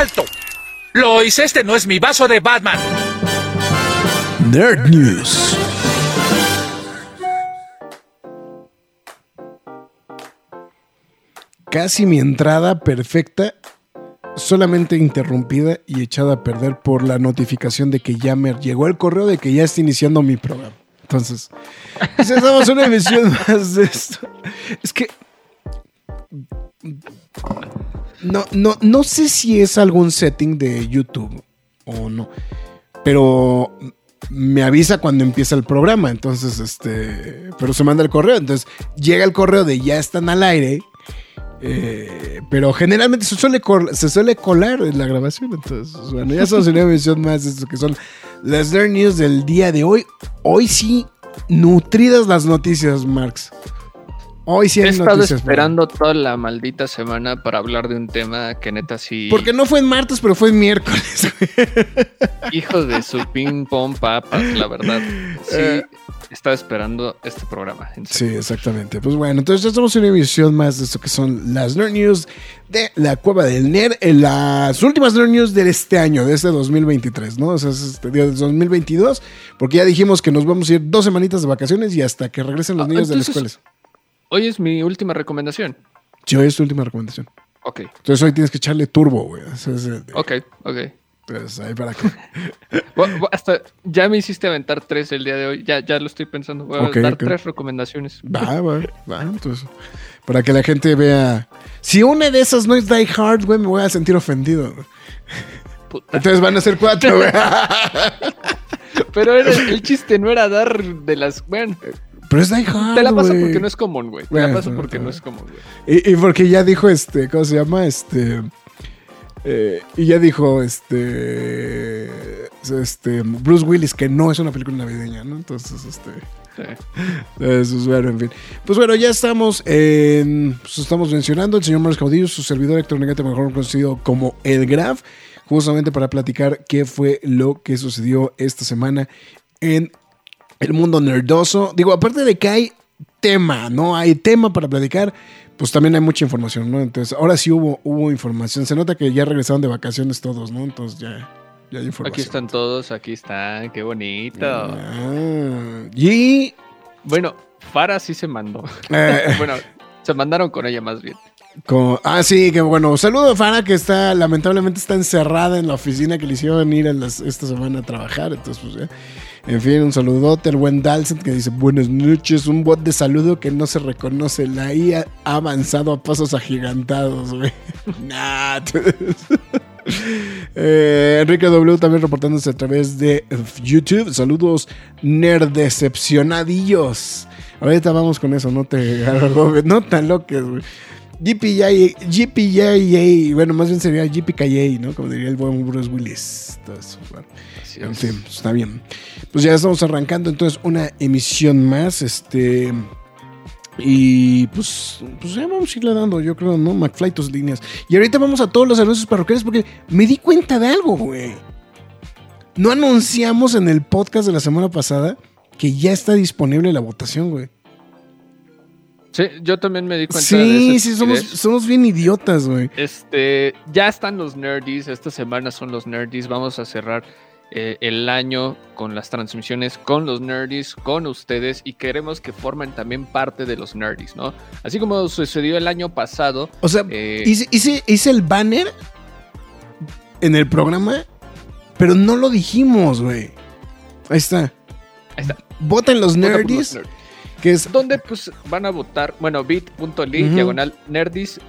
¡Alto! Lois, este no es mi vaso de Batman. Nerd News. Casi mi entrada perfecta, solamente interrumpida y echada a perder por la notificación de que ya me llegó el correo de que ya está iniciando mi programa. Entonces, hacemos una emisión más de esto. Es que no, no, no sé si es algún setting de YouTube o no, pero me avisa cuando empieza el programa, entonces, este, pero se manda el correo, entonces llega el correo de ya están al aire, eh, pero generalmente se suele, colar en la grabación, entonces, bueno, ya somos una emisión más de esto que son las News del día de hoy. Hoy sí, nutridas las noticias, Marx. Hoy sí He estado esperando toda la maldita semana para hablar de un tema que neta sí. Porque no fue en martes, pero fue en miércoles. Hijo de su ping pong papas, la verdad. Sí, eh. estaba esperando este programa. Sí, exactamente. Pues bueno, entonces ya estamos en una emisión más de esto que son las Nerd News de la Cueva del Nerd, en las últimas Nerd News de este año, de este 2023, ¿no? O sea, es este día de 2022, porque ya dijimos que nos vamos a ir dos semanitas de vacaciones y hasta que regresen los ah, niños de la escuela. Hoy es mi última recomendación. Sí, hoy es tu última recomendación. Ok. Entonces hoy tienes que echarle turbo, güey. ok, ok. Entonces ahí para que. hasta ya me hiciste aventar tres el día de hoy. Ya, ya lo estoy pensando. Voy a dar tres recomendaciones. Va, va, va. Entonces, para que la gente vea. Si una de esas no es Die Hard, güey, me voy a sentir ofendido. Entonces van a ser cuatro, güey. Pero el chiste no era dar de las. Bueno. Pero es Die Hard. Te la paso porque no es común, güey. Te la paso porque no es común, güey. Y, y, porque ya dijo este, ¿cómo se llama? Este. Eh, y ya dijo este. Este. Bruce Willis que no es una película navideña, ¿no? Entonces, este. Eso es bueno, en fin. Pues bueno, ya estamos en. Pues estamos mencionando el señor Marcos Caudillo, su servidor electrónicamente mejor conocido como El Graf, justamente para platicar qué fue lo que sucedió esta semana en el mundo nerdoso. Digo, aparte de que hay tema, ¿no? Hay tema para platicar, pues también hay mucha información, ¿no? Entonces, ahora sí hubo, hubo información. Se nota que ya regresaron de vacaciones todos, ¿no? Entonces ya, ya hay información. Aquí están todos, aquí están, qué bonito. Ah, y... Bueno, Farah sí se mandó. Eh. bueno, se mandaron con ella más bien. ah, sí, que bueno. Saludo a Farah que está, lamentablemente está encerrada en la oficina que le hicieron ir esta semana a trabajar. Entonces, pues ya. En fin, un saludote al buen Dalcent que dice buenas noches, un bot de saludo que no se reconoce. La IA ha avanzado a pasos agigantados, güey. nah. eh, Enrique W también reportándose a través de YouTube. Saludos nerd decepcionadillos. Ahorita vamos con eso, no te no tan loques, güey. GPJ, bueno, más bien sería GPKJ, ¿no? Como diría el buen Bruce Willis. Entonces, bueno, en fin, está bien. Pues ya estamos arrancando entonces una emisión más. Este. Y pues, pues ya vamos a irle dando, yo creo, ¿no? McFly tus líneas. Y ahorita vamos a todos los anuncios parroquiales porque me di cuenta de algo, güey. No anunciamos en el podcast de la semana pasada que ya está disponible la votación, güey. Sí, yo también me di cuenta sí, de eso. Sí, somos, somos bien idiotas, güey. Este, ya están los nerdies, esta semana son los nerdies, vamos a cerrar eh, el año con las transmisiones con los nerdies, con ustedes y queremos que formen también parte de los nerdies, ¿no? Así como sucedió el año pasado. O sea, eh, hice, el banner en el programa, pero no lo dijimos, güey. Ahí está. Ahí está. Voten los nerdies. Que es... Donde pues van a votar, bueno, bit.ly, diagonal nerdis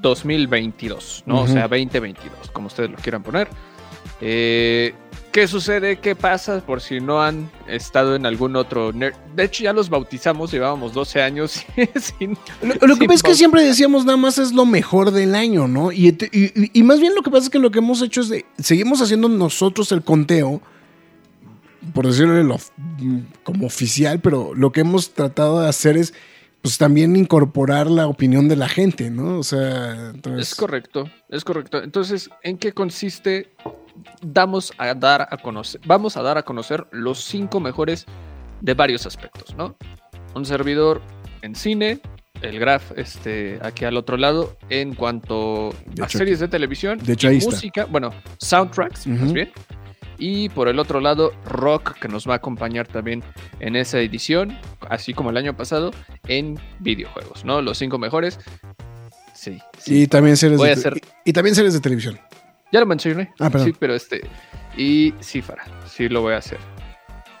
2022, ¿no? O sea, 2022, como ustedes lo quieran poner. Eh, ¿Qué sucede? ¿Qué pasa? Por si no han estado en algún otro nerd. De hecho, ya los bautizamos, llevábamos 12 años sin. Lo, lo que pasa es que siempre decíamos nada más es lo mejor del año, ¿no? Y, y- y- y más bien lo que pasa es que lo que hemos hecho es de, seguimos haciendo nosotros el conteo, por decirlo de lo- como oficial, pero lo que hemos tratado de hacer es pues también incorporar la opinión de la gente, ¿no? O sea, entonces... Es correcto, es correcto. Entonces, ¿en qué consiste? Damos a dar a conocer, vamos a dar a conocer los cinco mejores de varios aspectos, ¿no? Un servidor en cine, el graph este, aquí al otro lado, en cuanto De a hecho, series de televisión, de hecho, y ahí está. música, bueno, soundtracks, más Ujú. bien. Y por el otro lado, rock, que nos va a acompañar también en esa edición, así como el año pasado, en videojuegos, ¿no? Los cinco mejores. Sí. sí. Y también series Voy de, a hacer- y, y también series de televisión. Ya lo mencioné. Ah, perdón. Sí, pero este. Y sí, Fara. Sí, lo voy a hacer.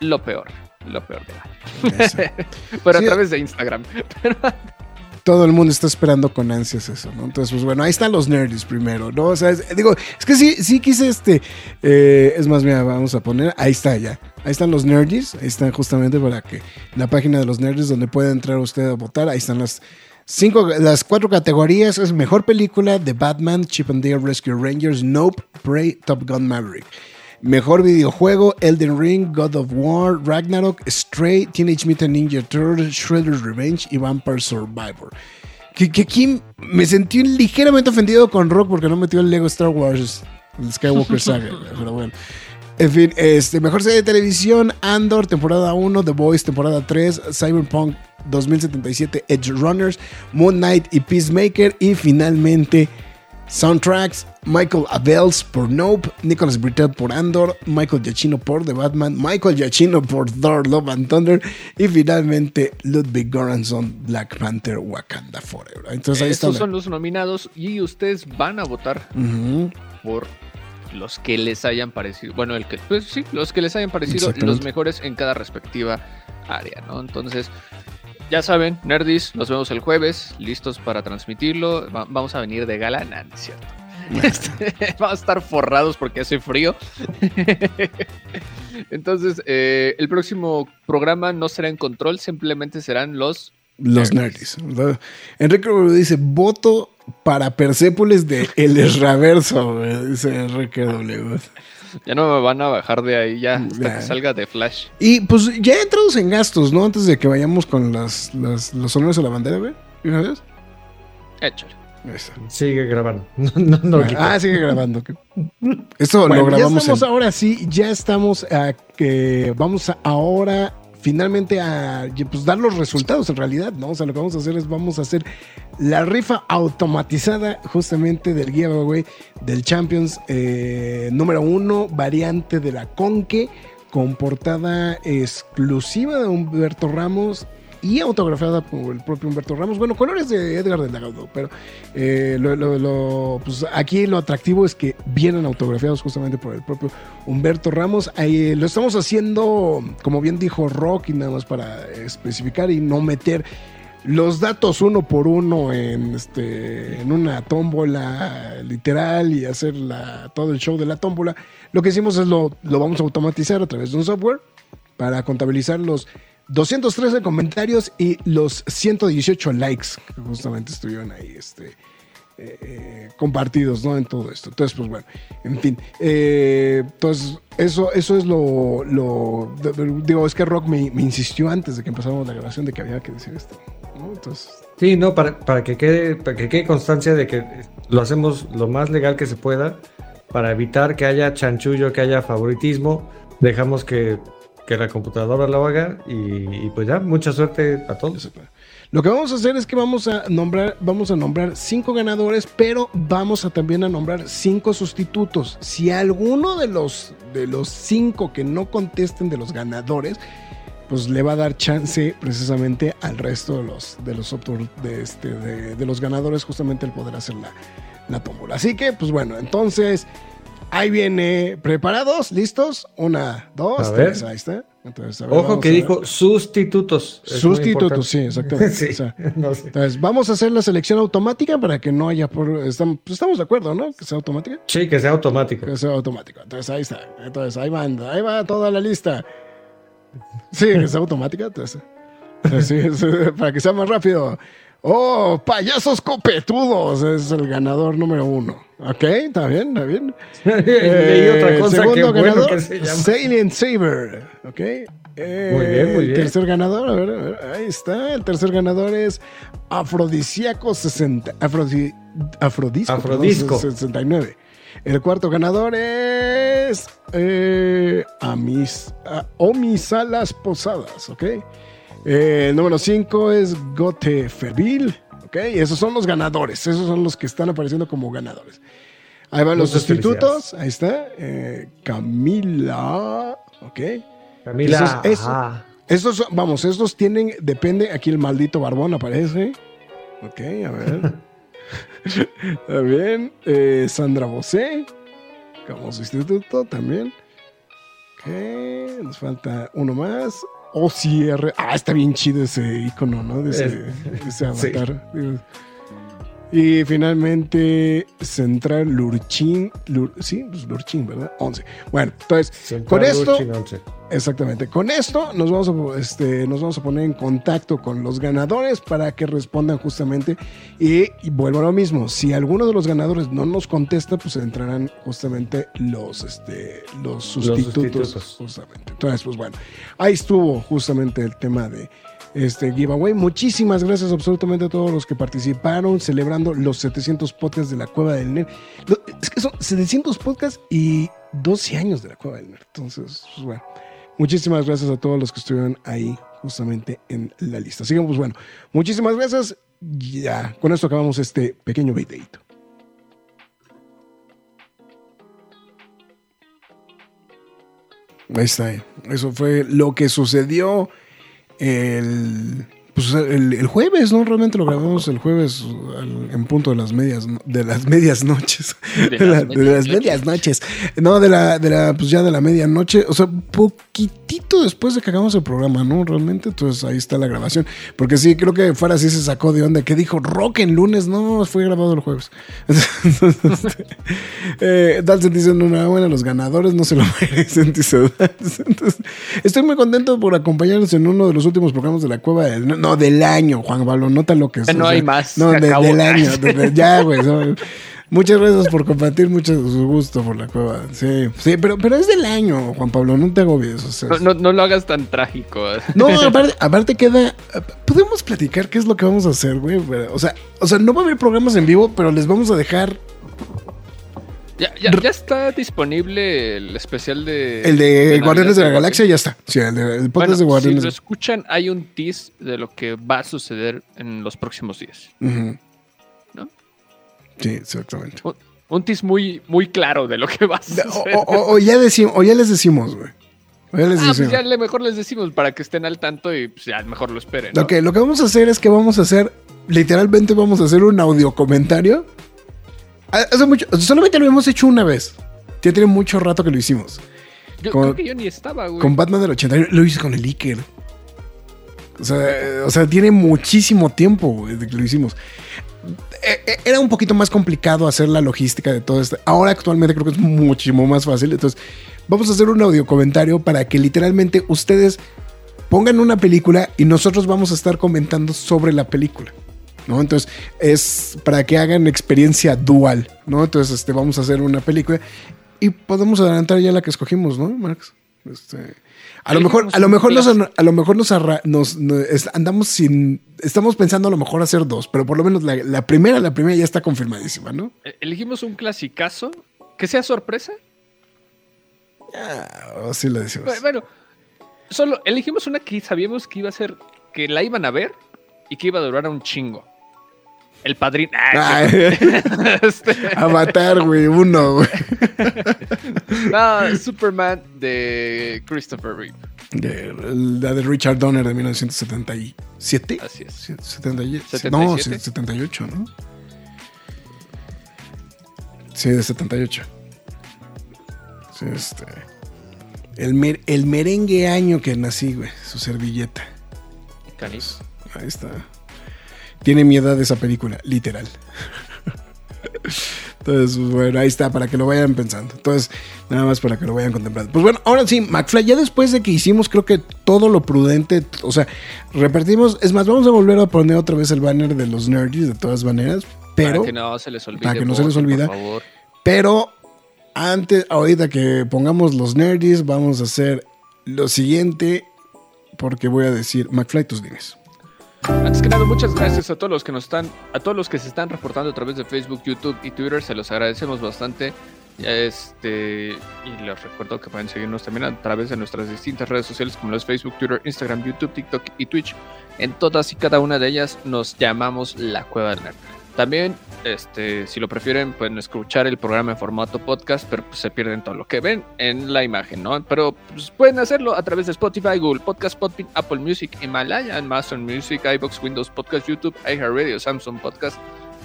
Lo peor. Lo peor de la. Pero Sí. a través de Instagram. todo el mundo está esperando con ansias eso, ¿no? Entonces, pues bueno, ahí están los nerds primero, ¿no? O sea, es- digo, es que sí, sí quise este, eh, es más, mira, vamos a poner, ahí está ya, ahí están los nerds, ahí están justamente para que la página de los nerds donde puede entrar usted a votar, ahí están las cinco, las cuatro categorías, es mejor película de Batman, Chip and Dale Rescue Rangers, Nope, Prey, Top Gun Maverick. Mejor videojuego, Elden Ring, God of War, Ragnarok, Stray, Teenage Mutant Ninja Turtles, Shredder's Revenge y Vampire Survivor. Que, que aquí me sentí ligeramente ofendido con Rock porque no metió el Lego Star Wars, el Skywalker Saga, pero bueno. En fin, este, mejor serie de televisión, Andor, temporada 1, The Boys, temporada 3, Cyberpunk 2077, Edge Runners, Moon Knight y Peacemaker. Y finalmente, soundtracks, Michael Abels por Nope, Nicholas Britell por Andor, Michael Giacchino por The Batman, Michael Giacchino por Thor, Love and Thunder. Y finalmente, Ludwig Göransson, Black Panther, Wakanda Forever. Entonces ahí. Estos son los nominados y ustedes van a votar por los que les hayan parecido. Bueno, el que, pues sí, los que les hayan parecido los mejores en cada respectiva área, ¿no? Entonces, ya saben, Nerdis, nos vemos el jueves, listos para transmitirlo. Va- vamos a venir de gala, nah, no es cierto. Este, vamos a estar forrados porque hace frío. Entonces, eh, el próximo programa no será en control, simplemente serán los Los Nerds. Enrique Rubio dice: voto para Persépolis de El Esraverso. güey", Dice Enrique W. Ya no me van a bajar de ahí ya hasta Ya. que salga de Flash. Y pues ya entrados en gastos, ¿no? Antes de que vayamos con las, las- los honores a la bandera, güey. ¿De ¿Una vez? Échale. Eso. Sigue grabando. No, no, no, Bueno, quita. ah, sigue grabando. Esto Bueno, lo grabamos. ya estamos en- ahora sí, ya estamos a que vamos a ahora finalmente a pues, dar los resultados en realidad, ¿no? O sea, lo que vamos a hacer es vamos a hacer la rifa automatizada justamente del giveaway del Champions eh, número uno, variante de la Conque, con portada exclusiva de Humberto Ramos y autografiada por el propio Humberto Ramos. Bueno, colores de Edgar del pero eh, pues aquí lo atractivo es que vienen autografiados justamente por el propio Humberto Ramos. Ahí, lo estamos haciendo, como bien dijo Rock, y nada más para especificar y no meter los datos uno por uno en, este, en una tómbola literal y hacer la, todo el show de la tómbola. Lo que hicimos es lo, lo vamos a automatizar a través de un software para contabilizar los 213 comentarios y los 118 likes que justamente estuvieron ahí este, eh, eh, compartidos ¿no? en todo esto. Entonces, pues bueno, en fin. eh, entonces, eso, eso es lo, Digo, es que Rock me, insistió antes de que empezáramos la grabación de que había que decir esto. Entonces, Sí, no, para, para que quede, para que quede constancia de que lo hacemos lo más legal que se pueda, para evitar que haya chanchullo, que haya favoritismo, dejamos que, que la computadora lo haga y, y pues ya, mucha suerte a todos. Lo que vamos a hacer es que vamos a nombrar, vamos a nombrar cinco ganadores, pero vamos a también a nombrar cinco sustitutos. Si alguno de los de los cinco que no contesten de los ganadores, pues le va a dar chance precisamente al resto de los de los de este de los ganadores justamente el poder hacer la, la tómbola. Así que, pues bueno, entonces Ahí viene. ¿Preparados? ¿Listos? Una, dos, A ver. tres. Ahí está. Entonces, a ver, Ojo que dijo sustitutos. Sustitutos, sí, exactamente. Sí, O sea, no sé. Entonces, vamos a hacer la selección automática para que no haya por. Estamos, pues, estamos de acuerdo, ¿no? Que sea automática. Sí, que sea automático. Que sea automático. Entonces, ahí está. Entonces, ahí van, ahí va toda la lista. Sí, que sea automática. Entonces, sí, eh, para que sea más rápido. Oh, payasos copetudos es el ganador número uno. Ok, está bien, está bien. Leí otra Eh, cosa segundo que bueno ganador, que se llama. Salient Saber. Ok. Eh, Muy bien, muy bien. Tercer ganador, a ver, a ver, ahí está. El tercer ganador es Afrodisíaco 60. Afrodi, Afrodisco, perdón, Afrodisco. 69. El cuarto ganador es eh, Amis, a- Omisalas Posadas, ¿ok? Eh, el número 5 es Gote Fervil, ¿ok? Esos son los ganadores, esos son los que están apareciendo como ganadores. Ahí van los sustitutos, ahí está. eh, Camila, ¿ok? Camila, Eso es- eso. ajá. Estos, vamos, estos tienen, depende, aquí el maldito barbón aparece. Ok, a ver. Bien. eh, Sandra Bosé, como sustituto también. Ok, nos falta uno más. OCR. Ah, está bien chido ese icono, ¿no? De ese, Es- ese sí. Y finalmente, Central Lurchin. Lur- sí, pues Lurchin, ¿verdad? 11. Bueno, entonces, Central con esto, Urchin 11. Exactamente. Con esto nos vamos, a, este, nos vamos a poner en contacto con los ganadores para que respondan justamente. Y, y vuelvo a lo mismo. Si alguno de los ganadores no nos contesta, pues entrarán justamente los, este, los sustitutos. sustitutos. Justamente. Entonces, pues bueno, ahí estuvo justamente el tema de este giveaway. Muchísimas gracias absolutamente a todos los que participaron celebrando los 700 podcasts de la Cueva del Nerd. Es que son 700 podcasts y 12 años de la Cueva del Nerd. Entonces, pues bueno. Muchísimas gracias a todos los que estuvieron ahí justamente en la lista. Así que, pues bueno, muchísimas gracias. Ya, con esto acabamos este pequeño videito. Ahí está. Eso fue lo que sucedió el, pues, el, el jueves, ¿no? Realmente lo grabamos el jueves al- en punto de las medias, de las medias noches. De De, la- las de las medias noches. No, de la, de la, pues ya de la medianoche. O sea, poquitito después de que hagamos el programa, ¿no? Realmente, entonces ahí está la grabación. Porque sí, creo que fuera así se sacó de onda. que dijo? Rock en lunes, no, fue grabado el jueves. Entonces, este, eh, Dalsen dice, enhorabuena, los ganadores no se lo merecen, dice Dalsen. Entonces, estoy muy contento por acompañarnos en uno de los últimos programas de la cueva del, no, del año, Juan Pablo, nota lo que es. No o sea, hay más, No, de- del año, de- de- ya, güey. Muchas gracias por compartir, mucho su gusto por la cueva. Sí, sí, pero, pero es del año, Juan Pablo, no te agobies. O sea, No, no, no lo hagas tan trágico. no, aparte, aparte queda. Podemos platicar qué es lo que vamos a hacer, güey. O sea, o sea, no va a haber programas en vivo, pero les vamos a dejar Ya, ya, ya está disponible el especial de. el de Navidad Guardianes de la. Galaxia, ya está. Sí, el, de, el podcast Bueno, de si lo escuchan, hay un tease de lo que va a suceder en los próximos días. ¿No? Sí, exactamente. Un, un tease muy, muy claro de lo que va a suceder. o- o- o ya decimos, o ya les decimos, güey. O ya les ah, pues ya le mejor les decimos para que estén al tanto y pues ya mejor lo esperen. ¿no? Ok, lo que vamos a hacer es que vamos a hacer, literalmente vamos a hacer un audio comentario. Ah, Hace mucho, solamente lo hemos hecho una vez. Ya tiene mucho rato que lo hicimos. Yo con- creo que yo ni estaba, güey. Con Batman del 81. Lo hice con el Iker. O sea, o sea, tiene muchísimo tiempo güey, de que lo hicimos. Eh, eh, Era un poquito más complicado hacer la logística de todo esto. Ahora actualmente creo que es muchísimo más fácil. Entonces, vamos a hacer un audio comentario para que literalmente ustedes pongan una película y nosotros vamos a estar comentando sobre la película. ¿No? Entonces, es para que hagan experiencia dual, ¿no? Entonces, este, vamos a hacer una película y podemos adelantar ya la que escogimos, ¿no, Max? Este, a lo mejor, a lo mejor nos, a lo mejor nos, arra- nos- nos- es- andamos sin, estamos pensando a lo mejor hacer dos, pero por lo menos la, la primera, la primera ya está confirmadísima, ¿no? Eh, Elegimos un clasicazo que sea sorpresa. Ah, así lo decimos. Bu- Bueno, solo elegimos una que sabíamos que iba a ser, que la iban a ver y que iba a durar un chingo. El padrino. Ah, Ay, este, Avatar, güey, uno, güey. no, Superman de Christopher Reeve. De- La de Richard Donner de 1977. Así es. Sí, 77. 77. No, sí, 78, ¿no? Sí, de 78. Sí, este. El, mer- el merengue año que nací, güey. Su servilleta. Canis. Ahí está. Tiene mi edad esa película, literal. Entonces, pues, bueno, ahí está, para que lo vayan pensando. Entonces, nada más para que lo vayan contemplando. Pues bueno, ahora sí, McFly, ya después de que hicimos, creo que todo lo prudente, o sea, repartimos. Es más, vamos a volver a poner otra vez el banner de los nerds de todas maneras. Pero, para que no se les olvide. para que no se les olvida. Por favor. pero, antes, ahorita que pongamos los nerds, vamos a hacer lo siguiente. Porque voy a decir, McFly, tus dimes. Antes que nada, muchas gracias a todos los que nos están, a todos los que se están reportando a través de Facebook, YouTube y Twitter. Se los agradecemos bastante. Este, y les recuerdo que pueden seguirnos también a través de nuestras distintas redes sociales como los Facebook, Twitter, Instagram, YouTube, TikTok y Twitch. En todas y cada una de ellas nos llamamos La Cueva del Nerd. También, este, si lo prefieren, pueden escuchar el programa en formato podcast, pero pues, se pierden todo lo que ven en la imagen, ¿no? Pero pues, pueden hacerlo a través de Spotify, Google Podcast, Podbean, Apple Music, Himalaya, Amazon Music, iBox, Windows Podcast, YouTube, iHeartRadio, Samsung Podcast.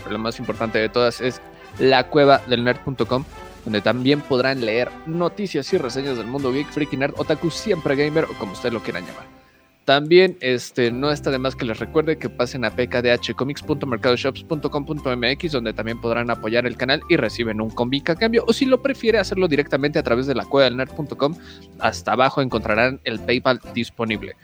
Pero lo más importante de todas es la cueva del nerd.com, donde también podrán leer noticias y reseñas del mundo geek, freaky nerd, otaku, siempre gamer o como ustedes lo quieran llamar. También este, no está de más que les recuerde que pasen a pkdhcomics.mercadoshops.com.mx donde también podrán apoyar el canal y reciben un cómic a cambio o si lo prefiere hacerlo directamente a través de la cueva del nerd.com hasta abajo encontrarán el PayPal disponible.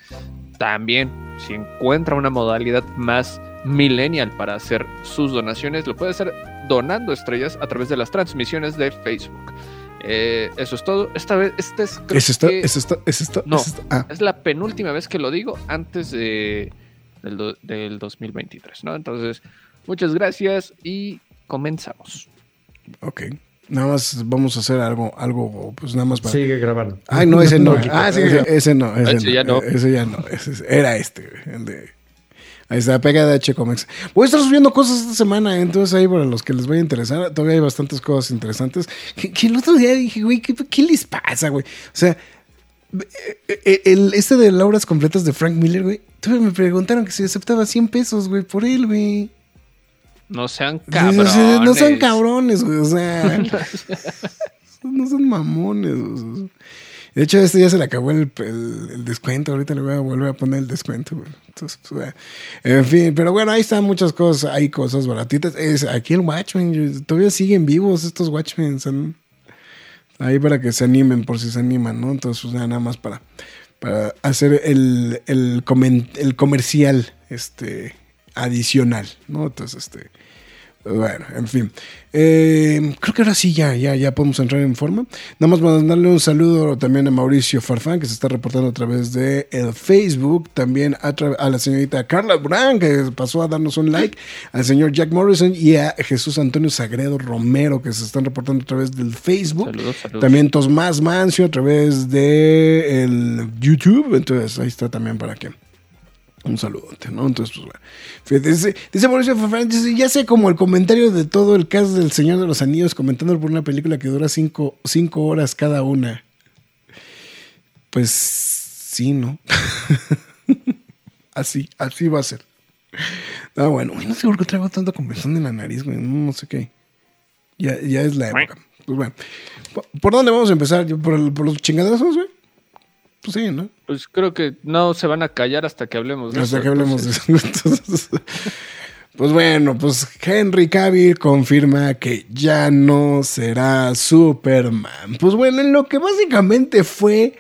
También si encuentra una modalidad más millennial para hacer sus donaciones lo puede hacer donando estrellas a través de las transmisiones de Facebook. Eh, eso es todo. Esta vez, este es, creo ¿Es esto? que- ¿Es esto? ¿Es esto? No. ¿Es esto? Ah, es la penúltima vez que lo digo antes de, del, do- del 2023, ¿no? Entonces, muchas gracias y comenzamos. ok. Nada más vamos a hacer algo, algo, pues nada más para. Sigue grabando. Ay, no, ese no. ah, sí, ese, ese no. Ese, Ese ya no. Ese ya no. Ese es- era este, güey, el de. Ahí está, pega de H Comics. Voy a estar subiendo cosas esta semana, entonces ahí para los que les vaya a interesar, todavía hay bastantes cosas interesantes. Que, que el otro día dije, güey, ¿qué, qué les pasa, güey? O sea, eh, el, este de Lauras Completas de Frank Miller, güey, todavía me preguntaron que si aceptaba 100 pesos, güey, por él, güey. No sean cabrones. No sean cabrones, güey. O sea, no son mamones. güey. De hecho, este ya se le acabó el, el- descuento. Ahorita le voy a volver a poner el descuento. Entonces, en fin, pero bueno, ahí están muchas cosas. Hay cosas baratitas. Es, aquí el Watchmen, todavía siguen vivos estos Watchmen. son- ahí para que se animen, por si se animan, ¿no? Entonces, pues, nada más para, para hacer el, el, comen- el comercial este, adicional, ¿no? Entonces, este. Bueno, en fin. Eh, creo que ahora sí ya, ya, ya podemos entrar en forma. Nada más mandarle un saludo también a Mauricio Farfán, que se está reportando a través de el Facebook. También a, a la señorita Carla Brand, que pasó a darnos un like. Al señor Jack Morrison y a Jesús Antonio Sagredo Romero, que se están reportando a través del Facebook. Saludos, saludos. También Tomás Mancio a través de el YouTube. Entonces ahí está también para que. Un saludote, ¿no? Entonces, pues bueno. Fíjate, dice, dice Mauricio Farfán, dice, ya sé como el comentario de todo el caso del Señor de los Anillos comentando por una película que dura cinco, cinco horas cada una. Pues sí, ¿no? así, así va a ser. Ah, bueno, no sé por qué traigo tanta conversión en la nariz, güey. No, sé qué. Ya, ya es la época. Pues bueno. ¿Por, por dónde vamos a empezar? ¿Por, el- por los chingadazos, güey? Pues sí, ¿no? Pues creo que no se van a callar hasta que hablemos de Hasta eso, que hablemos de eso. Entonces, pues bueno, pues Henry Cavill confirma que ya no será Superman. Pues bueno, en lo que básicamente fue.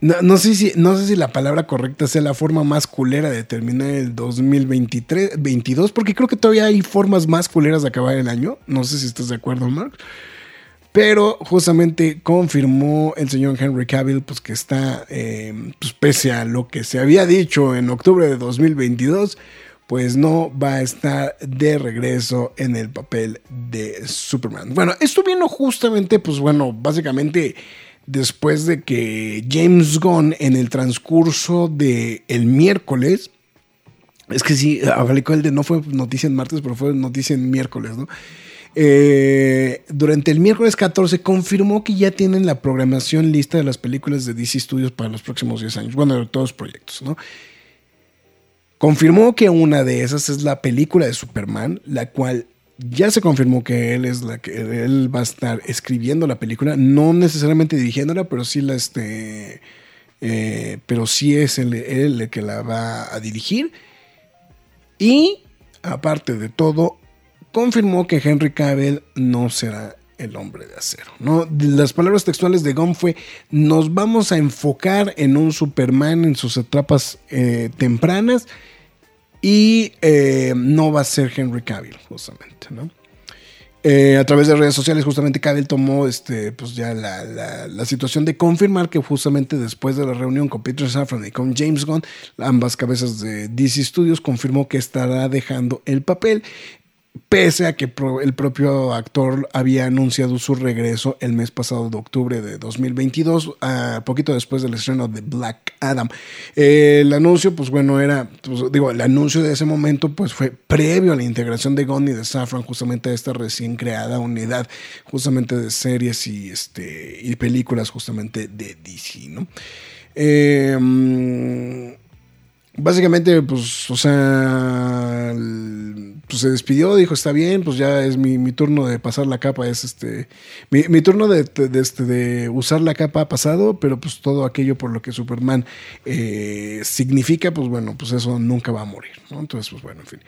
No, no sé si, no sé si la palabra correcta sea la forma más culera de terminar el 2023, 22, porque creo que todavía hay formas más culeras de acabar el año. No sé si estás de acuerdo, Mark. Pero justamente confirmó el señor Henry Cavill pues, que está, eh, pues, pese a lo que se había dicho en octubre de 2022, pues no va a estar de regreso en el papel de Superman. Bueno, esto vino justamente, pues bueno, básicamente después de que James Gunn en el transcurso del el miércoles, es que sí, aplicó el de no fue noticia en martes, pero fue noticia en miércoles, ¿no? Eh, durante el miércoles 14 confirmó que ya tienen la programación lista de las películas de DC Studios para los próximos 10 años. Bueno, de todos los proyectos, ¿no? Confirmó que una de esas es la película de Superman, la cual ya se confirmó que él es la que él va a estar escribiendo la película, no necesariamente dirigiéndola, pero sí la este, eh, pero sí es él, el que la va a dirigir. Y aparte de todo, confirmó que Henry Cavill no será el hombre de acero. ¿no? Las palabras textuales de Gunn fue, nos vamos a enfocar en un Superman en sus etapas eh, tempranas y eh, no va a ser Henry Cavill, justamente, ¿no? Eh, a través de redes sociales, justamente Cavill tomó este, pues ya la, la, situación de confirmar que justamente después de la reunión con Peter Safran y con James Gunn, ambas cabezas de DC Studios, confirmó que estará dejando el papel pese a que el propio actor había anunciado su regreso el mes pasado de octubre de 2022, uh, poquito después del estreno de Black Adam. El anuncio, pues bueno, era, pues, digo, el anuncio de ese momento, pues fue previo a la integración de Gunn y de Safran, justamente a esta recién creada unidad, justamente de series y, este, y películas, justamente de DC, ¿no? Eh, básicamente, pues, o sea, pues se despidió, dijo, está bien, pues ya es mi, mi turno de pasar la capa, es este, mi, turno de, de, este, de, usar la capa ha pasado, pero pues todo aquello por lo que Superman eh, significa, pues bueno, pues eso nunca va a morir, ¿no? Entonces, pues bueno, en fin.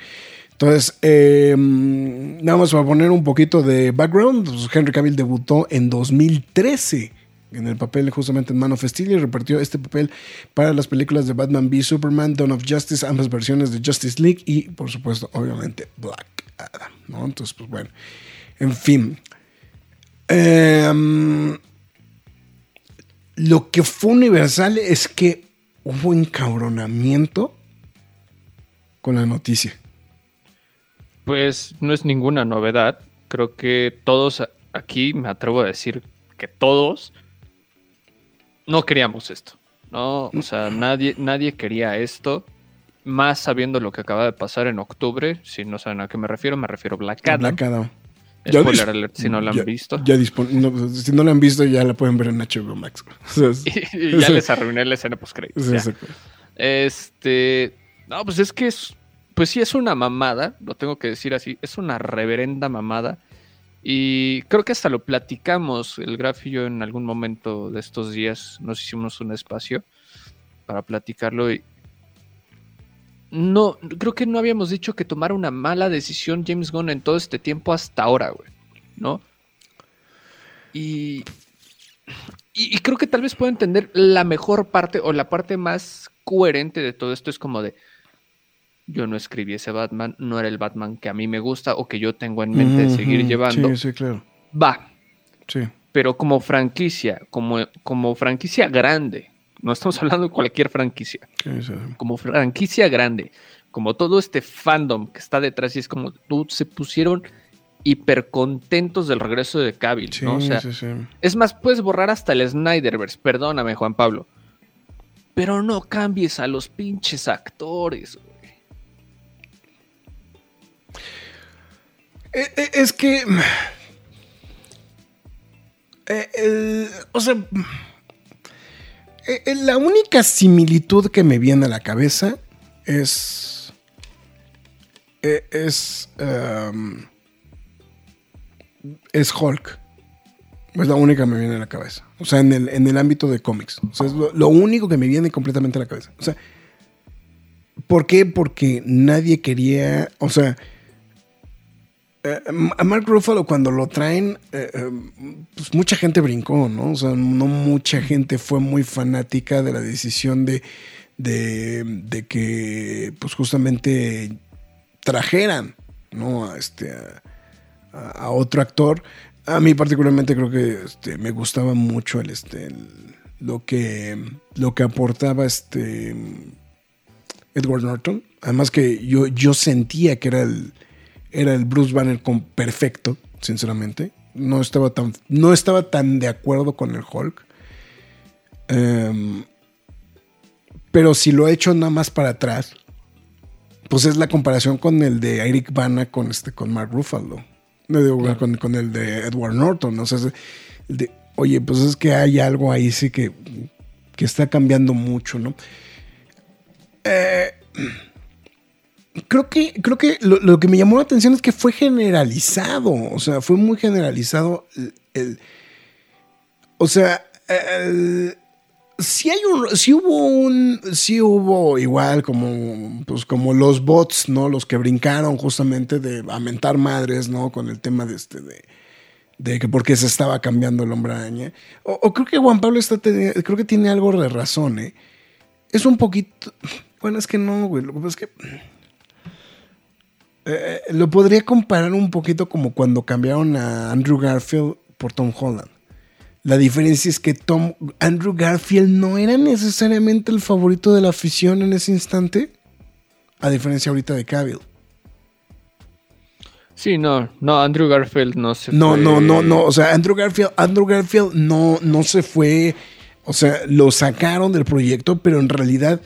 Entonces, eh, nada más para poner un poquito de background, pues Henry Cavill debutó en 2013 en el papel justamente en Man of Steel y repartió este papel para las películas de Batman v Superman, Dawn of Justice, ambas versiones de Justice League y por supuesto obviamente Black Adam. Entonces pues bueno, en fin. Eh, lo que fue universal es que hubo encabronamiento con la noticia. Pues no es ninguna novedad. Creo que todos aquí, me atrevo a decir que todos, no queríamos esto. No, o sea, nadie, nadie quería esto. Más sabiendo lo que acaba de pasar en octubre. Si no saben a qué me refiero, me refiero a Black Adam. Black Adam. Spoiler alert si no la han ya, visto. Ya no, si no la han visto, ya la pueden ver en HBO Max. O sea, es, y, ya les arruiné la escena post créditos. Este. No, pues es que es. Pues sí, es una mamada. Lo tengo que decir así. Es una reverenda mamada. Y creo que hasta lo platicamos, el Graf y yo, en algún momento de estos días. Nos hicimos un espacio para platicarlo. Y no, creo que no habíamos dicho que tomara una mala decisión James Gunn en todo este tiempo hasta ahora, güey. ¿No? Y, y, y creo que tal vez puedo entender la mejor parte o la parte más coherente de todo esto es como de yo no escribí ese Batman, no era el Batman que a mí me gusta o que yo tengo en mente uh -huh, seguir llevando. Sí, sí, claro. Va. Sí. Pero como franquicia, como, como franquicia grande, no estamos hablando de cualquier franquicia, sí, sí. como franquicia grande, como todo este fandom que está detrás y es como tú se pusieron hiper contentos del regreso de Cavill, Sí, ¿no? O sea, sí, sí. es más, puedes borrar hasta el Snyderverse, perdóname Juan Pablo, pero no cambies a los pinches actores, Es que. eh, o sea. eh, eh, La única similitud que me viene a la cabeza es. eh, Es. um, es Hulk. Es la única que me viene a la cabeza. O sea, en el, en el ámbito de cómics. O sea, es lo, lo único que me viene completamente a la cabeza. O sea, ¿por qué? Porque nadie quería. O sea. Eh, a Mark Ruffalo cuando lo traen, eh, eh, pues mucha gente brincó, ¿no? O sea, no mucha gente fue muy fanática de la decisión de, de, de que, pues justamente trajeran, ¿no? A, este, a, a- a otro actor. A mí particularmente creo que este, me gustaba mucho el, este, lo, que, lo que aportaba este Edward Norton. Además que yo, yo sentía que era el, era el Bruce Banner con perfecto, sinceramente. No estaba tan, no estaba tan de acuerdo con el Hulk. Em, pero si lo he hecho nada más para atrás, pues es la comparación con el de Eric Bana con, este, con Mark Ruffalo. No digo, Claro. con, con el de Edward Norton. O sea, es el de, oye, pues es que hay algo ahí sí que, que está cambiando mucho, ¿no? Eh, creo que, creo que lo, lo que me llamó la atención es que fue generalizado. O sea, fue muy generalizado el. o sea, el- sí hay un. Sí hubo un. Sí hubo igual como. Pues como los bots, ¿no? Los que brincaron justamente de amentar madres, ¿no? Con el tema de este. de de que porque se estaba cambiando el hombre araña. O, o creo que Juan Pablo está teni- creo que tiene algo de razón, ¿eh? Es un poquito. Bueno, es que no, güey. Lo que pasa es que. Eh, lo podría comparar un poquito como cuando cambiaron a Andrew Garfield por Tom Holland. La diferencia es que Tom, Andrew Garfield no era necesariamente el favorito de la afición en ese instante, a diferencia ahorita de Cavill. Sí, no, no, Andrew Garfield no se No, fue- no, no, no. O sea, Andrew Garfield, Andrew Garfield no, no se fue. O sea, lo sacaron del proyecto, pero en realidad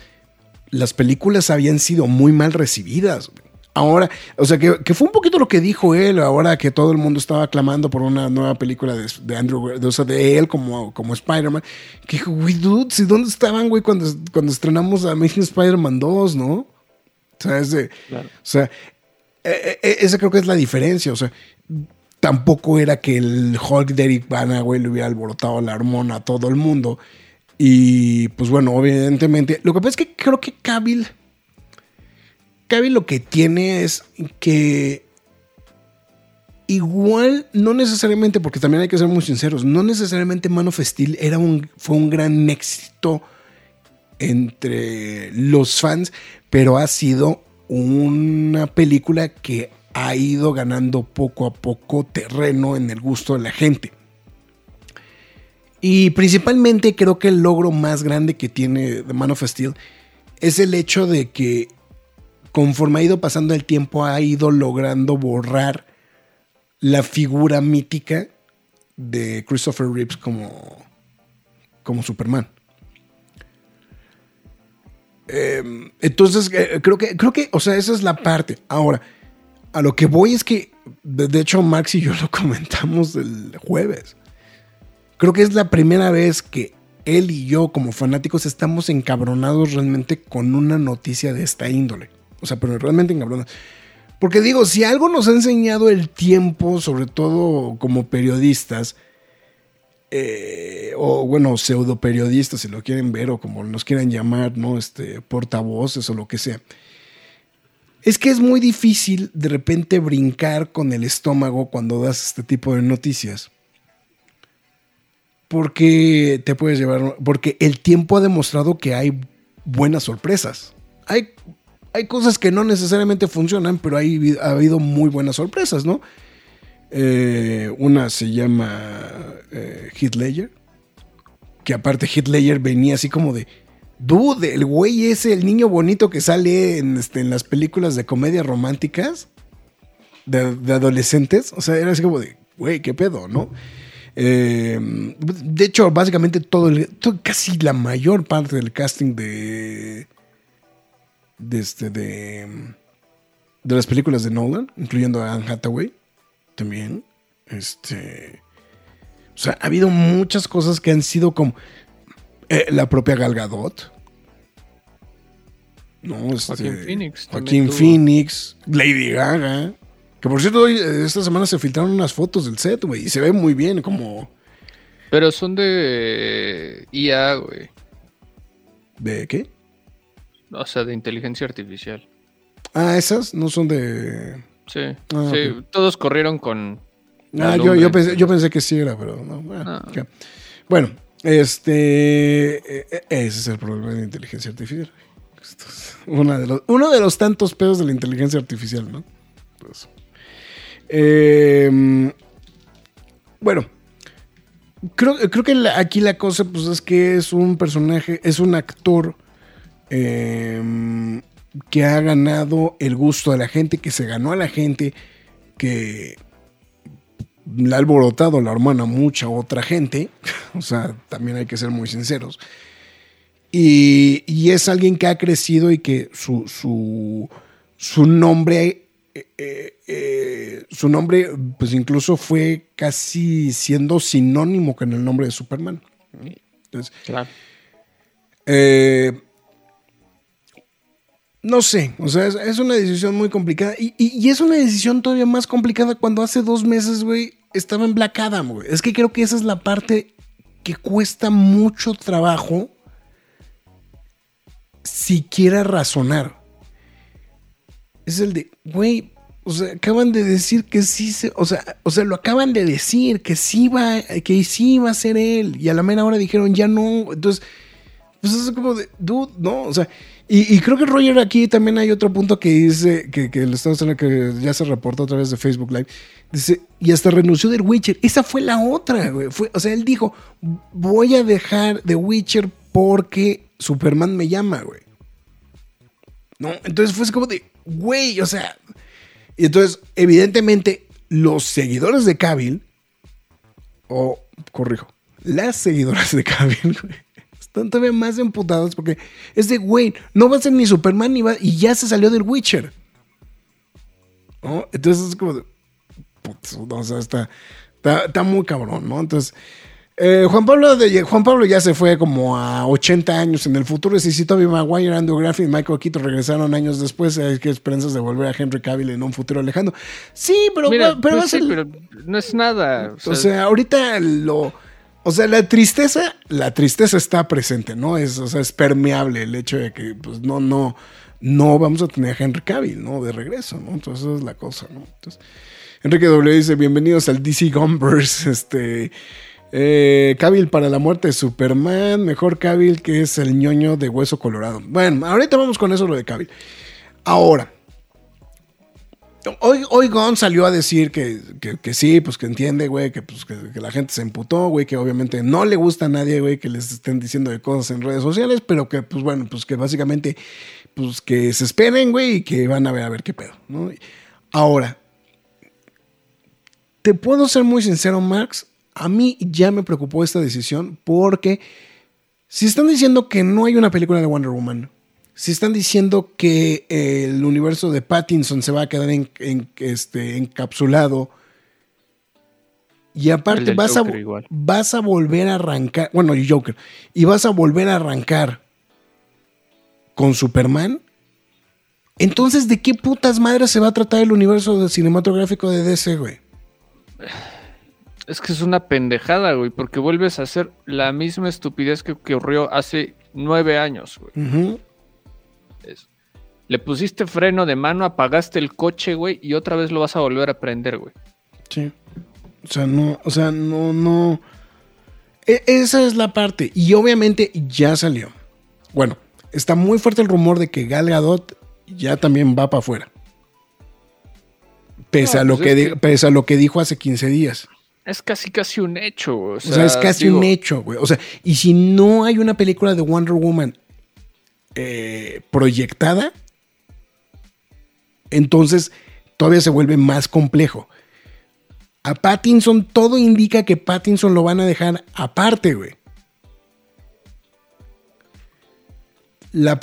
las películas habían sido muy mal recibidas. Ahora, o sea, que, que fue un poquito lo que dijo él, ahora que todo el mundo estaba clamando por una nueva película de, de Andrew, de, o sea, de él como, como Spider-Man. Que dijo, güey, dude, ¿sí ¿dónde estaban, güey, cuando, cuando estrenamos Amazing Spider-Man 2, no? O sea, es de, Claro. o sea, eh, eh, esa creo que es la diferencia. O sea, tampoco era que el Hulk de Eric Bana, güey, le hubiera alborotado la hormona a todo el mundo. Y pues bueno, evidentemente. Lo que pasa es que creo que Cavill. Cavill lo que tiene es que. Igual, no necesariamente, porque también hay que ser muy sinceros, no necesariamente Man of Steel era un, fue un gran éxito entre los fans, pero ha sido una película que ha ido ganando poco a poco terreno en el gusto de la gente. Y principalmente creo que el logro más grande que tiene The Man of Steel es el hecho de que conforme ha ido pasando el tiempo ha ido logrando borrar la figura mítica de Christopher Reeves como, como Superman. Eh, entonces, eh, creo que, creo que, o sea, esa es la parte. Ahora, a lo que voy es que, de, de hecho, Max y yo lo comentamos el jueves. Creo que es la primera vez que él y yo, como fanáticos, estamos encabronados realmente con una noticia de esta índole. O sea, pero realmente encabronados. Porque digo, si algo nos ha enseñado el tiempo, sobre todo como periodistas, eh, o bueno, pseudo periodistas, si lo quieren ver, o como nos quieran llamar, ¿no? Este, portavoces o lo que sea. Es que es muy difícil de repente brincar con el estómago cuando das este tipo de noticias. Porque te puedes llevar. Porque el tiempo ha demostrado que hay buenas sorpresas. Hay, hay cosas que no necesariamente funcionan, pero hay, ha habido muy buenas sorpresas, ¿no? Eh, una se llama eh, Ledger, que aparte Ledger venía así como de, dude, el güey ese, el niño bonito que sale en, este, en las películas de comedia románticas de, de adolescentes, o sea, era así como de, güey, qué pedo, ¿no? Eh, de hecho, básicamente todo, el- todo- casi la mayor parte del casting de, de, este, de, de las películas de Nolan, incluyendo a Anne Hathaway, también. Este. O sea, ha habido muchas cosas que han sido como. eh, la propia Gal Gadot. No, este, Joaquín Phoenix Joaquín. Phoenix. Lady Gaga. Que por cierto, hoy, eh, esta semana se filtraron unas fotos del set, güey. Y se ve muy bien, como. Pero son de IA, güey. ¿De qué? O sea, de inteligencia artificial. Ah, esas no son de. Sí, Ah, sí. Todos corrieron con. Ah, yo, yo, pensé, yo pensé que sí era, pero no. Bueno, No. Bueno, este. eh, eh, ese es el problema de la inteligencia artificial. Una de los- uno de los tantos pedos de la inteligencia artificial, ¿no? Pues, eh, bueno, creo, creo que la- aquí la cosa, pues, es que es un personaje, es un actor eh, que ha ganado el gusto de la gente, que se ganó a la gente, que le ha alborotado la hormona a mucha otra gente. O sea, también hay que ser muy sinceros. Y, y es alguien que ha crecido y que su, su, su nombre, eh, eh, eh, su nombre, pues incluso fue casi siendo sinónimo con el nombre de Superman. Entonces, Claro. No sé, o sea, es, una decisión muy complicada. Y es una decisión todavía más complicada cuando hace dos meses, güey, estaba en Black Adam, güey. Es que creo que esa es la parte que cuesta mucho trabajo siquiera razonar. Es el de, güey, o sea, acaban de decir que sí se, o sea, o sea, lo acaban de decir, que sí va, que sí iba a ser él. Y a la mera hora dijeron, ya no. Entonces, pues es como de, dude, no, o sea, y, creo que Roger aquí también hay otro punto que dice, que, que estamos hablando, que ya se reportó a través de Facebook Live, dice, y hasta renunció del Witcher, esa fue la otra, güey, fue, o sea, él dijo, voy a dejar The Witcher porque Superman me llama, güey. No, entonces fue como de, güey, o sea, y entonces, evidentemente, los seguidores de Cavill, o corrijo, las seguidoras de Cavill, güey, están todavía más emputados porque es de, güey, no va a ser ni Superman ni va, y ya se salió del Witcher. ¿No? Entonces es como de, putz, no, o sea, está, está, está muy cabrón, ¿no? Entonces, eh, Juan, Pablo de, Juan Pablo ya se fue como a 80 años en el futuro. Y si Tobey Maguire, Andrew Garfield y Michael Keaton regresaron años después, hay que esperanzas de volver a Henry Cavill en un futuro lejano. Sí, pero, Mira, va- pero pues sí, ser- pero no es nada. O sea, o sea, ahorita lo. O sea, la tristeza, la tristeza está presente, ¿no? Es, o sea, es permeable el hecho de que, pues, no, no, no vamos a tener a Henry Cavill, ¿no? De regreso, ¿no? Entonces, esa es la cosa, ¿no? Entonces, Enrique W dice, bienvenidos al DC Gumbers, este... Eh, Cavill para la muerte de Superman, mejor Cavill que es el ñoño de hueso colorado. Bueno, ahorita vamos con eso lo de Cavill. Ahora, Hoy, hoy Gon salió a decir que, que- sí, pues que entiende, güey, que, pues, que la gente se emputó, güey, que obviamente no le gusta a nadie, güey, que les estén diciendo de cosas en redes sociales, pero que, pues bueno, pues que básicamente, pues que se esperen, güey, y que van a ver a ver qué pedo, ¿no? Ahora, te puedo ser muy sincero, Max, a mí ya me preocupó esta decisión porque si están diciendo que no hay una película de Wonder Woman, si están diciendo que eh, el universo de Pattinson se va a quedar en- en- este, encapsulado y aparte vas a, igual. vas a volver a arrancar, bueno, Joker, y vas a volver a arrancar con Superman, entonces ¿de qué putas madres se va a tratar el universo cinematográfico de DC, güey? es que es una pendejada, güey, porque vuelves a hacer la misma estupidez que, ocurrió hace nueve años, güey. Ujú. Le pusiste freno de mano, apagaste el coche, güey, y otra vez lo vas a volver a prender, güey. Sí. O sea, no, o sea, no, no. E- esa es la parte. Y obviamente ya salió. Bueno, está muy fuerte el rumor de que Gal Gadot ya también va para afuera. Pese, No, a lo pues que pese a lo que dijo hace 15 días. Es casi casi un hecho, güey. O O sea, sea, es casi digo, un hecho, güey. O sea, y si no hay una película de Wonder Woman eh, proyectada, entonces todavía se vuelve más complejo. A Pattinson, todo indica que Pattinson lo van a dejar aparte, güey. La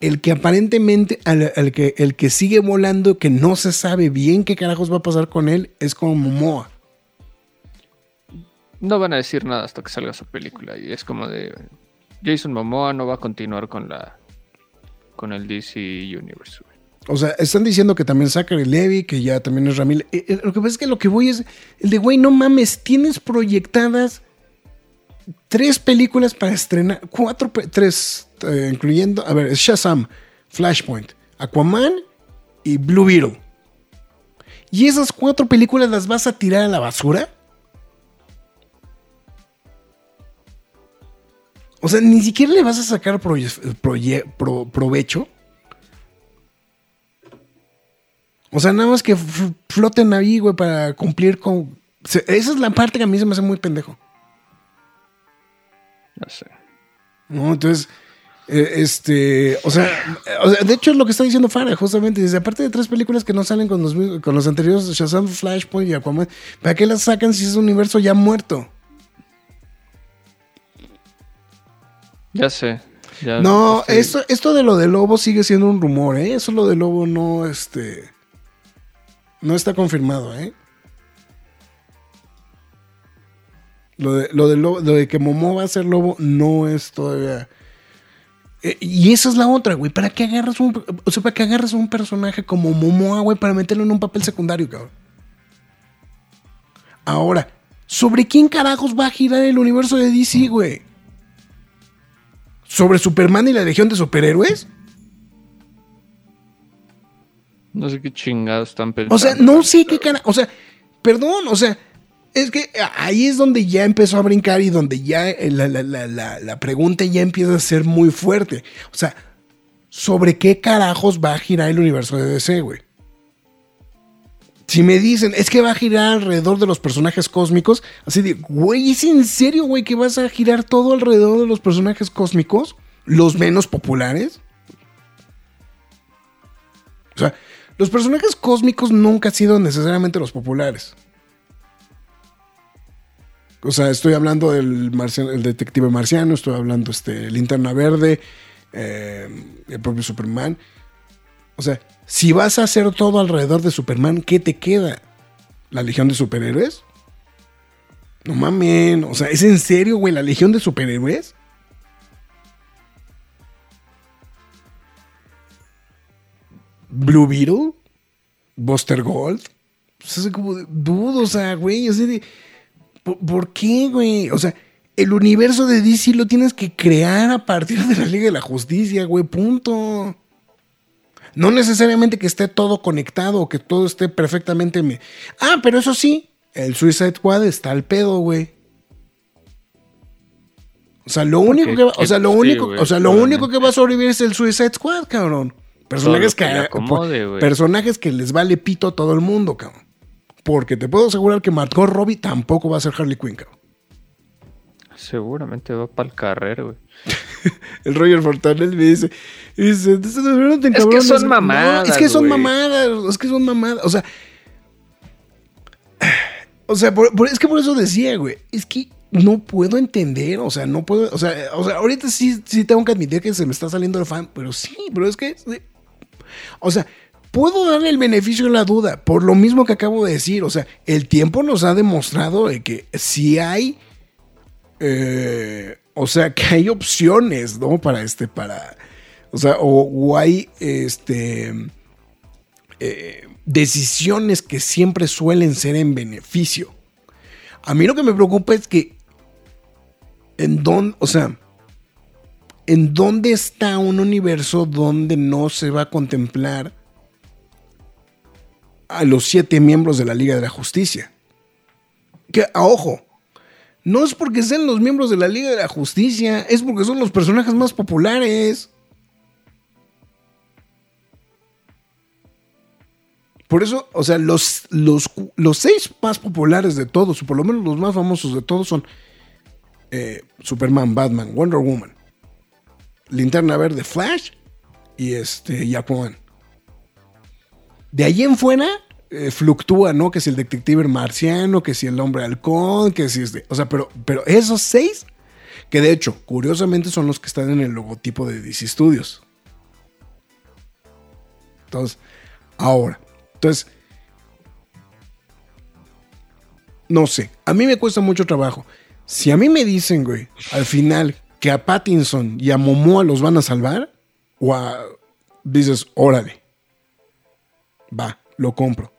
el que aparentemente, al, que, el que sigue volando, que no se sabe bien qué carajos va a pasar con él, es con Momoa. No van a decir nada hasta que salga su película. Y es como de. Jason Momoa no va a continuar con la. Con el DC Universe. O sea, están diciendo que también Zachary Levy, que ya también es Ramil. Eh, eh, lo que pasa es que lo que voy es el de, güey, no mames, tienes proyectadas tres películas para estrenar, cuatro, tres, eh, incluyendo, a ver, es Shazam, Flashpoint, Aquaman y Blue Beetle. ¿Y esas cuatro películas las vas a tirar a la basura? O sea, ni siquiera le vas a sacar pro- provecho. O sea, nada más que floten ahí, güey, para cumplir con. esa es la parte que a mí se me hace muy pendejo. No sé. ¿no? Entonces, eh, este, o sea, o sea, de hecho es lo que está diciendo Farah, justamente, dice, aparte de tres películas que no salen con los, con los anteriores, Shazam, Flashpoint y Aquaman, ¿para qué las sacan si es un universo ya muerto? Ya sé. ya No, estoy- esto, esto de lo de Lobo sigue siendo un rumor, ¿eh? Eso lo de Lobo no, este, no está confirmado, ¿eh? Lo de, lo de, Lobo- lo de que Momo va a ser Lobo no es todavía... Eh, y esa es la otra, güey. ¿Para qué agarras un, o sea, para qué agarras un personaje como Momoa, güey, para meterlo en un papel secundario, cabrón? Ahora, ¿sobre quién carajos va a girar el universo de DC, güey? ¿Sobre Superman y la Legión de Superhéroes? No sé qué chingados están pensando. O sea, no sé qué cara. O sea, perdón, o sea, es que ahí es donde ya empezó a brincar y donde ya la, la, la, la, pregunta ya empieza a ser muy fuerte. O sea, ¿sobre qué carajos va a girar el universo de DC, güey? Si me dicen, es que va a girar alrededor de los personajes cósmicos, así de, güey, ¿es en serio, güey, que vas a girar todo alrededor de los personajes cósmicos? Los menos populares. O sea, los personajes cósmicos nunca han sido necesariamente los populares. O sea, estoy hablando del el detective marciano, estoy hablando este linterna verde, eh, el propio Superman. O sea, si vas a hacer todo alrededor de Superman, ¿qué te queda? ¿La Legión de Superhéroes? No mames, o sea, ¿es en serio, güey, la Legión de Superhéroes? Blue Beetle, Buster Gold. Pues es como dudo, o sea, güey, así de. ¿por, qué, güey? O sea, el universo de DC lo tienes que crear a partir de la Liga de la Justicia, güey, punto. No necesariamente que esté todo conectado o que todo esté perfectamente. Ah, pero eso sí, el Suicide Squad está al pedo, güey. O sea, lo único que va, o sea, lo único, o sea, lo único que va a sobrevivir es el Suicide Squad, cabrón. Personajes que, personajes que les vale pito a todo el mundo, cabrón. Porque te puedo asegurar que Margot Robbie tampoco va a ser Harley Quinn, cabrón. Seguramente va para el carrero, güey. el Roger Fortanes me dice, dice es que son mamadas. es que son mamadas, es que son mamadas. O sea, o sea, es que por eso decía, güey, es que no puedo entender, o sea, no puedo, o sea, o sea, ahorita sí, sí tengo que admitir que se me está saliendo el fan, pero sí, pero es que o sea, puedo darle el beneficio de la duda, por lo mismo que acabo de decir. O sea, el tiempo nos ha demostrado que si hay. Eh, o sea, que hay opciones, ¿no? Para este, para. O sea, o, hay este. Eh, decisiones que siempre suelen ser en beneficio. A mí lo que me preocupa es que. En dónde. O sea ¿en dónde está un universo donde no se va a contemplar a los siete miembros de la Liga de la Justicia? Que, a ojo, no es porque sean los miembros de la Liga de la Justicia, es porque son los personajes más populares. Por eso, o sea, los, los, los, seis más populares de todos, o por lo menos los más famosos de todos, son eh, Superman, Batman, Wonder Woman, Linterna Verde, Flash y este Aquaman. De ahí en fuera eh, fluctúa, ¿no? Que si el detective marciano, que si el hombre halcón, que si este. O sea, pero, pero esos seis, que de hecho, curiosamente son los que están en el logotipo de DC Studios. Entonces, ahora, entonces, no sé, a mí me cuesta mucho trabajo. Si a mí me dicen, güey, al final que a Pattinson y a Momoa los van a salvar, o a, dices, órale, va, lo compro.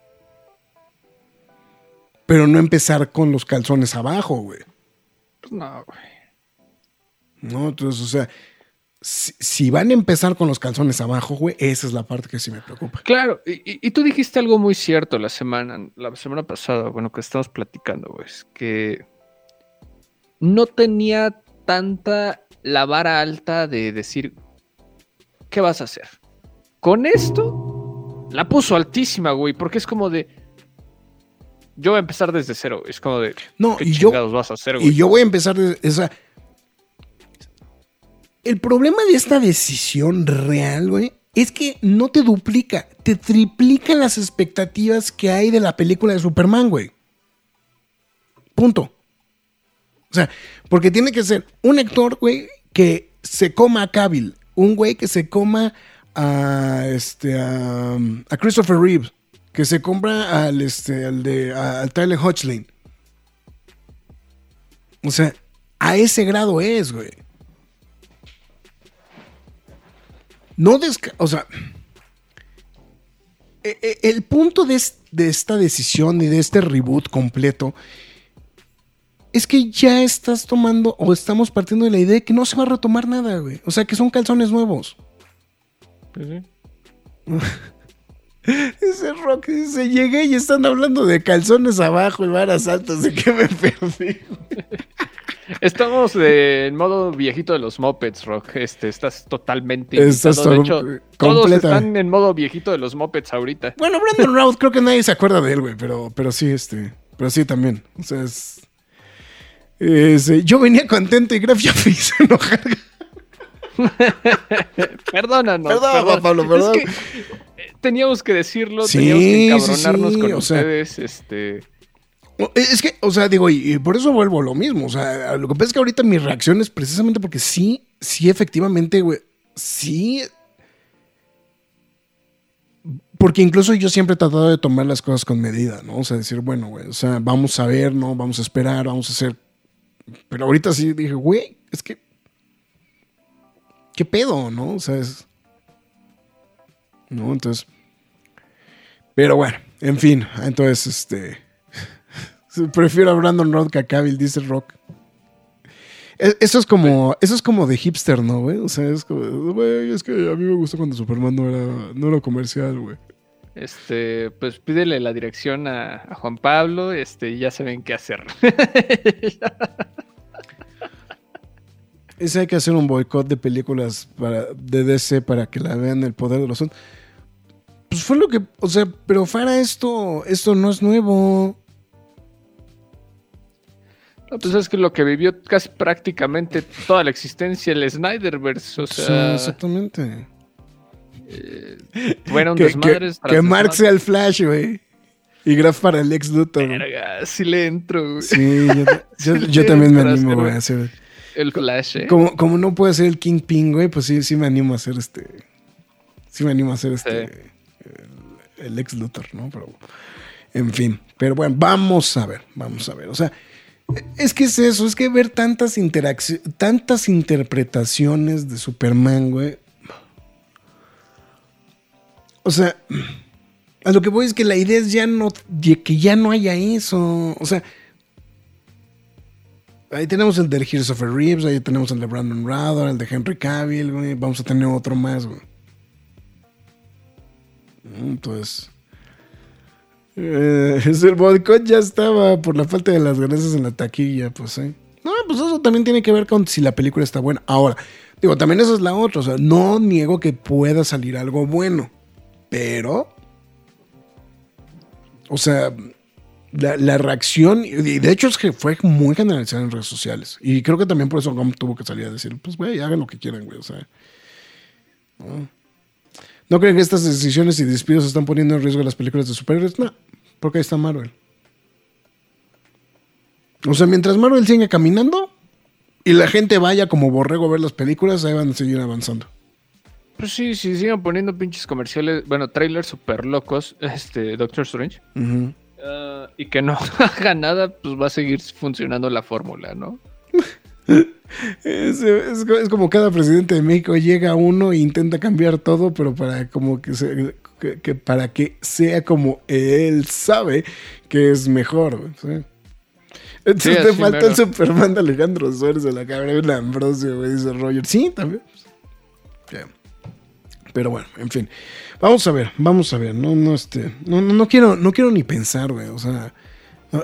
Pero no empezar con los calzones abajo, güey. Pues no, güey. No, entonces, o sea, si, van a empezar con los calzones abajo, güey, esa es la parte que sí me preocupa. Claro, y, y, tú dijiste algo muy cierto la semana, la semana pasada, bueno, que estamos platicando, güey, que no tenía tanta la vara alta de decir, ¿qué vas a hacer? Con esto, la puso altísima, güey, porque es como de, yo voy a empezar desde cero, es como de, no, ¿qué y chingados vas a hacer, güey? Y yo voy a empezar desde, esa... El problema de esta decisión real, güey, es que no te duplica, te triplica las expectativas que hay de la película de Superman, güey. Punto. O sea, porque tiene que ser un actor, güey, que se coma a Cavill, un güey que se coma a este a, Christopher Reeves, que se compra al este al de al Tyler Hodgkin. O sea, a ese grado es, güey. no desca o sea, e- e- el punto de, de esta decisión y de este reboot completo es que ya estás tomando o estamos partiendo de la idea de que no se va a retomar nada, güey. O sea, que son calzones nuevos. Pues sí. Ese rock dice, llegué y están hablando de calzones abajo y varas altas, ¿de qué me perdí? Estamos de- en modo viejito de los Muppets, Rock. Este, estás totalmente Estás. De todo- hecho, todos están en modo viejito de los Muppets ahorita. Bueno, Brandon Routh, creo que nadie se acuerda de él, güey, pero, pero sí, este, pero sí también. O sea, es... es, eh, yo venía contento y Graf ya me hizo enojar. Perdónanos. Perdón, Pablo, Es perdón. que, teníamos que decirlo, Sí, teníamos que encabronarnos sí, con sea- ustedes. Este, Es que, o sea, digo, y, y por eso vuelvo a lo mismo. O sea, lo que pasa es que ahorita mi reacción es precisamente porque sí, sí, efectivamente, güey, sí. Porque incluso yo siempre he tratado de tomar las cosas con medida, ¿no? O sea, decir, bueno, güey, o sea, vamos a ver, ¿no? Vamos a esperar, vamos a hacer. Pero ahorita sí dije, güey, es que. ¿Qué pedo, no? O sea, es. ¿No? Entonces. Pero bueno, en fin, entonces, este. Prefiero a Brandon Roth que a Cavill, dice Rock. E- Eso es como, eso es como de hipster, ¿no, güey? O sea, es como, güey, es que a mí me gusta cuando Superman no era, no era comercial, güey. este, pues pídele la dirección a, a Juan Pablo, este, y ya saben qué hacer. Ese hay que hacer un boicot de películas para, de DC para que la vean el poder de los son. Pues fue lo que, o sea, pero fuera esto, esto no es nuevo. No, pues es que lo que vivió casi prácticamente toda la existencia el Snyderverse, o Sí, sea, exactamente. fueron Que, que, desmadres. tras que Mark sea el Flash, güey. Y Graf para el ex Luthor. Verga, sí le entro, güey. Sí, yo, yo- Sí, yo también me animo, güey, a hacer. El Flash, ¿eh? Como, como no puede ser el Kingpin, güey, pues sí, sí me animo a hacer este. Sí me animo a hacer este. Sí. El, el ex Luthor, ¿no? Pero. En fin. Pero bueno, vamos a ver, vamos a ver. O sea, es que es eso, es que ver tantas interacciones, tantas interpretaciones de Superman, güey. O sea, a lo que voy es que la idea es ya no, que ya no haya eso. O sea, Ahí tenemos el de Christopher Reeves, ahí tenemos el de Brandon Routh, el de Henry Cavill, güey. Vamos a tener otro más, güey. Mm, Entonces. eh, el boicot ya estaba por la falta de las ganancias en la taquilla, pues sí. No, pues eso también tiene que ver con si la película está buena. Ahora, digo, también esa es la otra. O sea, no niego que pueda salir algo bueno. Pero. O sea, la, la reacción, y de hecho es que fue muy generalizada en redes sociales. Y creo que también por eso Gump tuvo que salir a decir, pues güey, hagan lo que quieran, güey. O sea, ¿no? ¿No creen que estas decisiones y despidos están poniendo en riesgo las películas de superhéroes? No, porque ahí está Marvel. O sea, mientras Marvel siga caminando y la gente vaya como borrego a ver las películas, ahí van a seguir avanzando. Pues sí, si sigan poniendo pinches comerciales, bueno, trailers super locos, este, Doctor Strange, Ujú. Ah, y que no haga nada, pues va a seguir funcionando la fórmula, ¿no? Es, es co- es como cada presidente de México llega uno e intenta cambiar todo, pero para como que, se- que- que para que sea como él sabe que es mejor. Entonces Sí, te falta mero. el Superman de Alejandro Suárez de la cabra de un Ambrosio, dice Roger. Sí, también. Pero bueno, en fin. Vamos a ver, vamos a ver. No, no, este, no, no, no quiero, no quiero ni pensar, güey. O sea,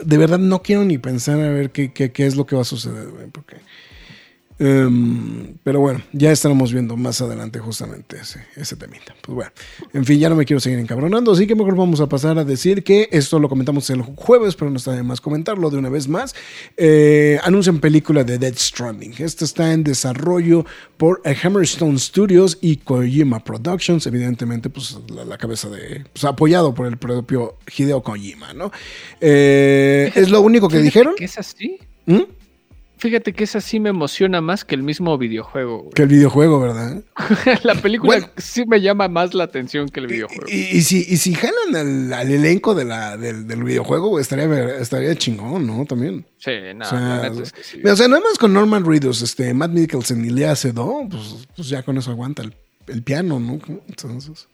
de verdad no quiero ni pensar a ver qué, qué, qué es lo que va a suceder, güey. Porque. Em, pero bueno, ya estaremos viendo más adelante justamente ese, ese temita. Pues bueno, en fin, ya no me quiero seguir encabronando, así que mejor vamos a pasar a decir que esto lo comentamos el jueves, pero no está de más comentarlo de una vez más. Eh, anuncian película de Dead Stranding. Esta está en desarrollo por Hammerstone Studios y Kojima Productions, evidentemente, pues la, la cabeza de. Pues, apoyado por el propio Hideo Kojima, ¿no? Eh, es lo único que dijeron. Es así. ¿Mm? Fíjate que esa sí me emociona más que el mismo videojuego. güey. Que el videojuego, ¿verdad? la película Bueno. sí me llama más la atención que el videojuego. y- y si, y si jalan al, al elenco de la, del, del videojuego, estaría, estaría chingón, ¿no? También. sí, no, o sea, es que sí. O sea, nada más con Norman Reedus, este, Matt Mikkelsen y Lea Seydoux, pues, pues ya con eso aguanta el, el piano, ¿no? Entonces.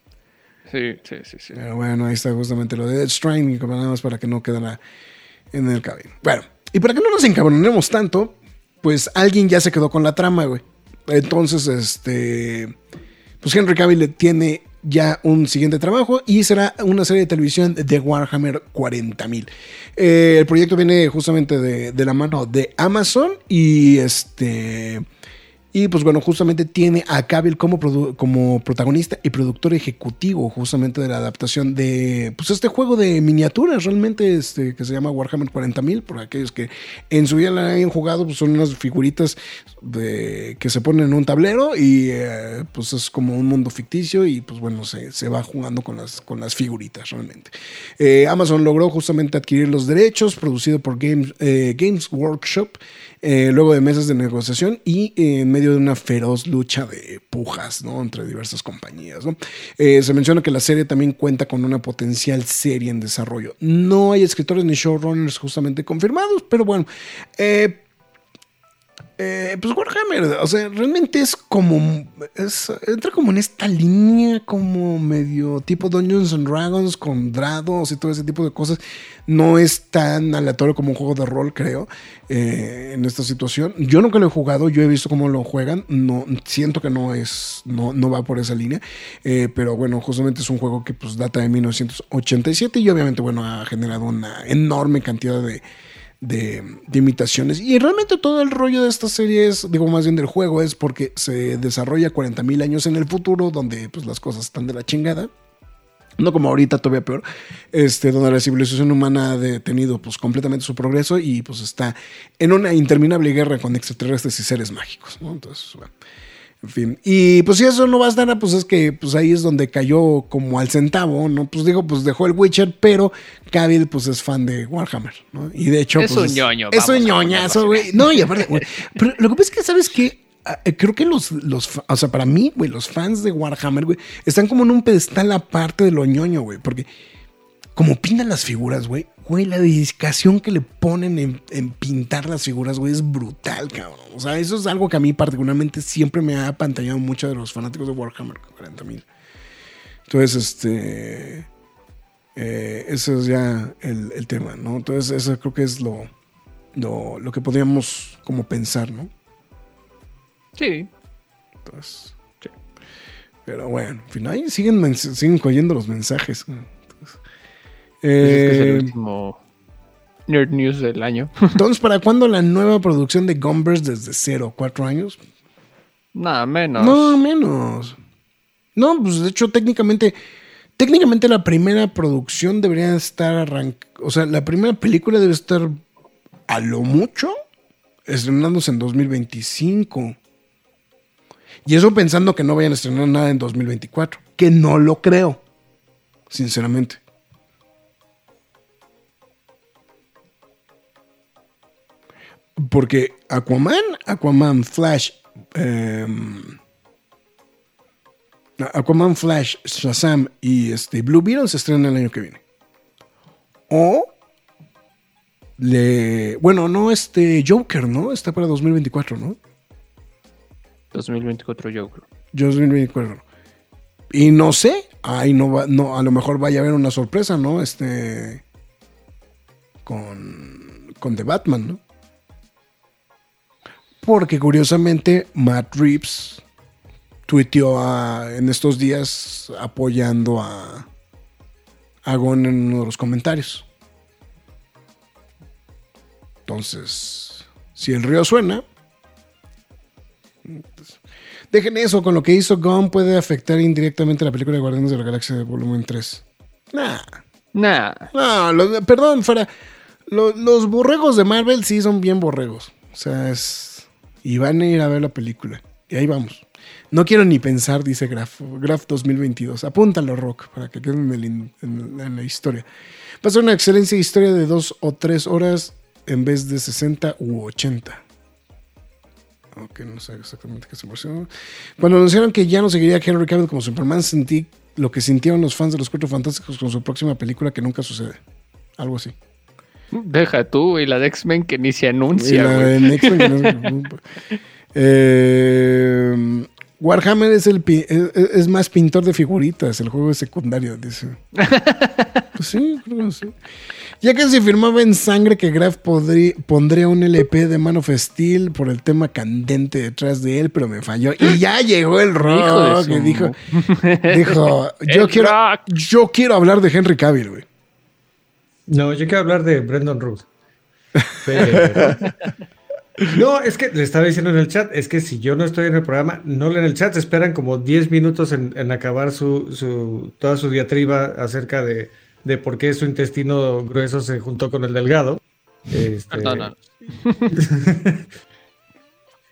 Sí, sí, sí, sí. Pero bueno, ahí está justamente lo de Death Stranding, nada más para que no quedara en el cabello. Bueno, y para que no nos encabronemos tanto, pues alguien ya se quedó con la trama, güey. Entonces, este. Pues Henry Cavill tiene ya un siguiente trabajo y será una serie de televisión de Warhammer 40.000. Eh, el proyecto viene justamente de, de la mano de Amazon y este. Y pues bueno, justamente tiene a Cavill como, como protagonista y productor ejecutivo justamente de la adaptación de pues este juego de miniaturas realmente este, que se llama Warhammer 40.000, por aquellos que en su vida la hayan jugado, pues son unas figuritas de, que se ponen en un tablero y eh, pues es como un mundo ficticio y pues bueno, se, se va jugando con las, con las figuritas realmente. Eh, Amazon logró justamente adquirir los derechos, producido por Games, eh, Games Workshop, eh, luego de meses de negociación y eh, en medio de una feroz lucha de pujas ¿no? entre diversas compañías. Eh, se menciona que la serie también cuenta con una potencial serie en desarrollo. No hay escritores ni showrunners justamente confirmados, pero bueno. eh, eh, pues Warhammer, o sea, realmente es como. entra como en esta línea, como medio tipo Dungeons and Dragons con drados y todo ese tipo de cosas. No es tan aleatorio como un juego de rol, creo, eh, en esta situación. Yo nunca lo he jugado, yo he visto cómo lo juegan. No, siento que no es. No, no va por esa línea. eh, pero bueno, justamente es un juego que pues data de 1987 y obviamente, bueno, ha generado una enorme cantidad de de, imitaciones. Y realmente todo el rollo de esta serie es, digo más bien del juego, es porque se desarrolla 40 mil años en el futuro, donde pues las cosas están de la chingada. No como ahorita, todavía peor, este, donde la civilización humana ha detenido pues, completamente su progreso y pues está en una interminable guerra con extraterrestres y seres mágicos. ¿no? Entonces, bueno, en fin. Y pues si eso no bastara, pues es que pues ahí es donde cayó como al centavo, ¿no? Pues digo, pues dejó el Witcher, pero Cavill pues es fan de Warhammer, ¿no? Y de hecho... Es pues, un ñoño, Es un a ñoñazo, güey. No, y aparte, güey, pero lo que pasa es que, ¿sabes qué? Ah, eh, Creo que los, los, o sea, para mí, güey, los fans de Warhammer, güey, están como en un pedestal aparte de lo ñoño, güey, porque como pintan las figuras, güey, güey, la dedicación que le ponen en, en pintar las figuras, güey, es brutal, cabrón. O sea, eso es algo que a mí particularmente siempre me ha apantallado mucho de los fanáticos de Warhammer 40.000. Entonces, este... eh, ese es ya el, el tema, ¿no? Entonces, eso creo que es lo, lo, lo que podríamos como pensar, ¿no? Sí. Entonces, sí. Pero bueno, en fin, ahí siguen, siguen cayendo los mensajes. Entonces, Pues es que es el eh, último Nerd News del año. entonces, ¿para cuándo la nueva producción de Gumbers desde cero? ¿Cuatro años? Nada menos. No, menos. No, pues de hecho, técnicamente, técnicamente la primera producción debería estar arrancada. O sea, la primera película debe estar a lo mucho estrenándose en 2025. Y eso pensando que no vayan a estrenar nada en 2024. Que no lo creo. Sinceramente. Porque Aquaman, Aquaman Flash, em, Aquaman Flash, Shazam y este Blue Beetle se estrenan el año que viene. O le. Bueno, no, este Joker, ¿no? Está para 2024, ¿no? 2024 Joker. 2024. Y no sé, ahí no va, no, a lo mejor vaya a haber una sorpresa, ¿no? Este. Con. Con The Batman, ¿no? Porque curiosamente, Matt Reeves tuiteó a- en estos días apoyando a. a Gon en uno de los comentarios. Entonces, si el río suena, Dejen eso, con lo que hizo Gunn puede afectar indirectamente la película de Guardianes de la Galaxia de volumen 3. Nah, Nah. no, los- perdón, fuera. Lo- los borregos de Marvel sí son bien borregos. O sea, es. Y van a ir a ver la película. Y ahí vamos. No quiero ni pensar, dice Graf, Graf 2022. Apúntalo, Rock, para que quede en, la historia. Va a ser una excelente historia de dos o tres horas en vez de 60 u 80. Ok, no sé exactamente qué se emocionó. Cuando anunciaron que ya no seguiría Henry Cavill como Superman, sentí lo que sintieron los fans de los Cuatro Fantásticos con su próxima película que nunca sucede. Algo así. Deja tú y la de X-Men que ni se anuncia, la de X-Men, que no- Eh, Warhammer es, el es, es más pintor de figuritas, el juego es secundario, dice. Pues sí, creo que sí. Ya que se firmaba en sangre que Graf podrí- pondría un LP de Man of Steel por el tema candente detrás de él, pero me falló. Y ya llegó el rock. Hijo de y dijo, dijo yo, El quiero, rock. yo quiero hablar de Henry Cavill, güey. No, yo quiero hablar de Brendan Ruth. Pero- No, es que le estaba diciendo en el chat, es que si yo no estoy en el programa, no leen el chat, se esperan como 10 minutos en, en acabar su, su, toda su diatriba acerca de, de por qué su intestino grueso se juntó con el delgado. Este, no.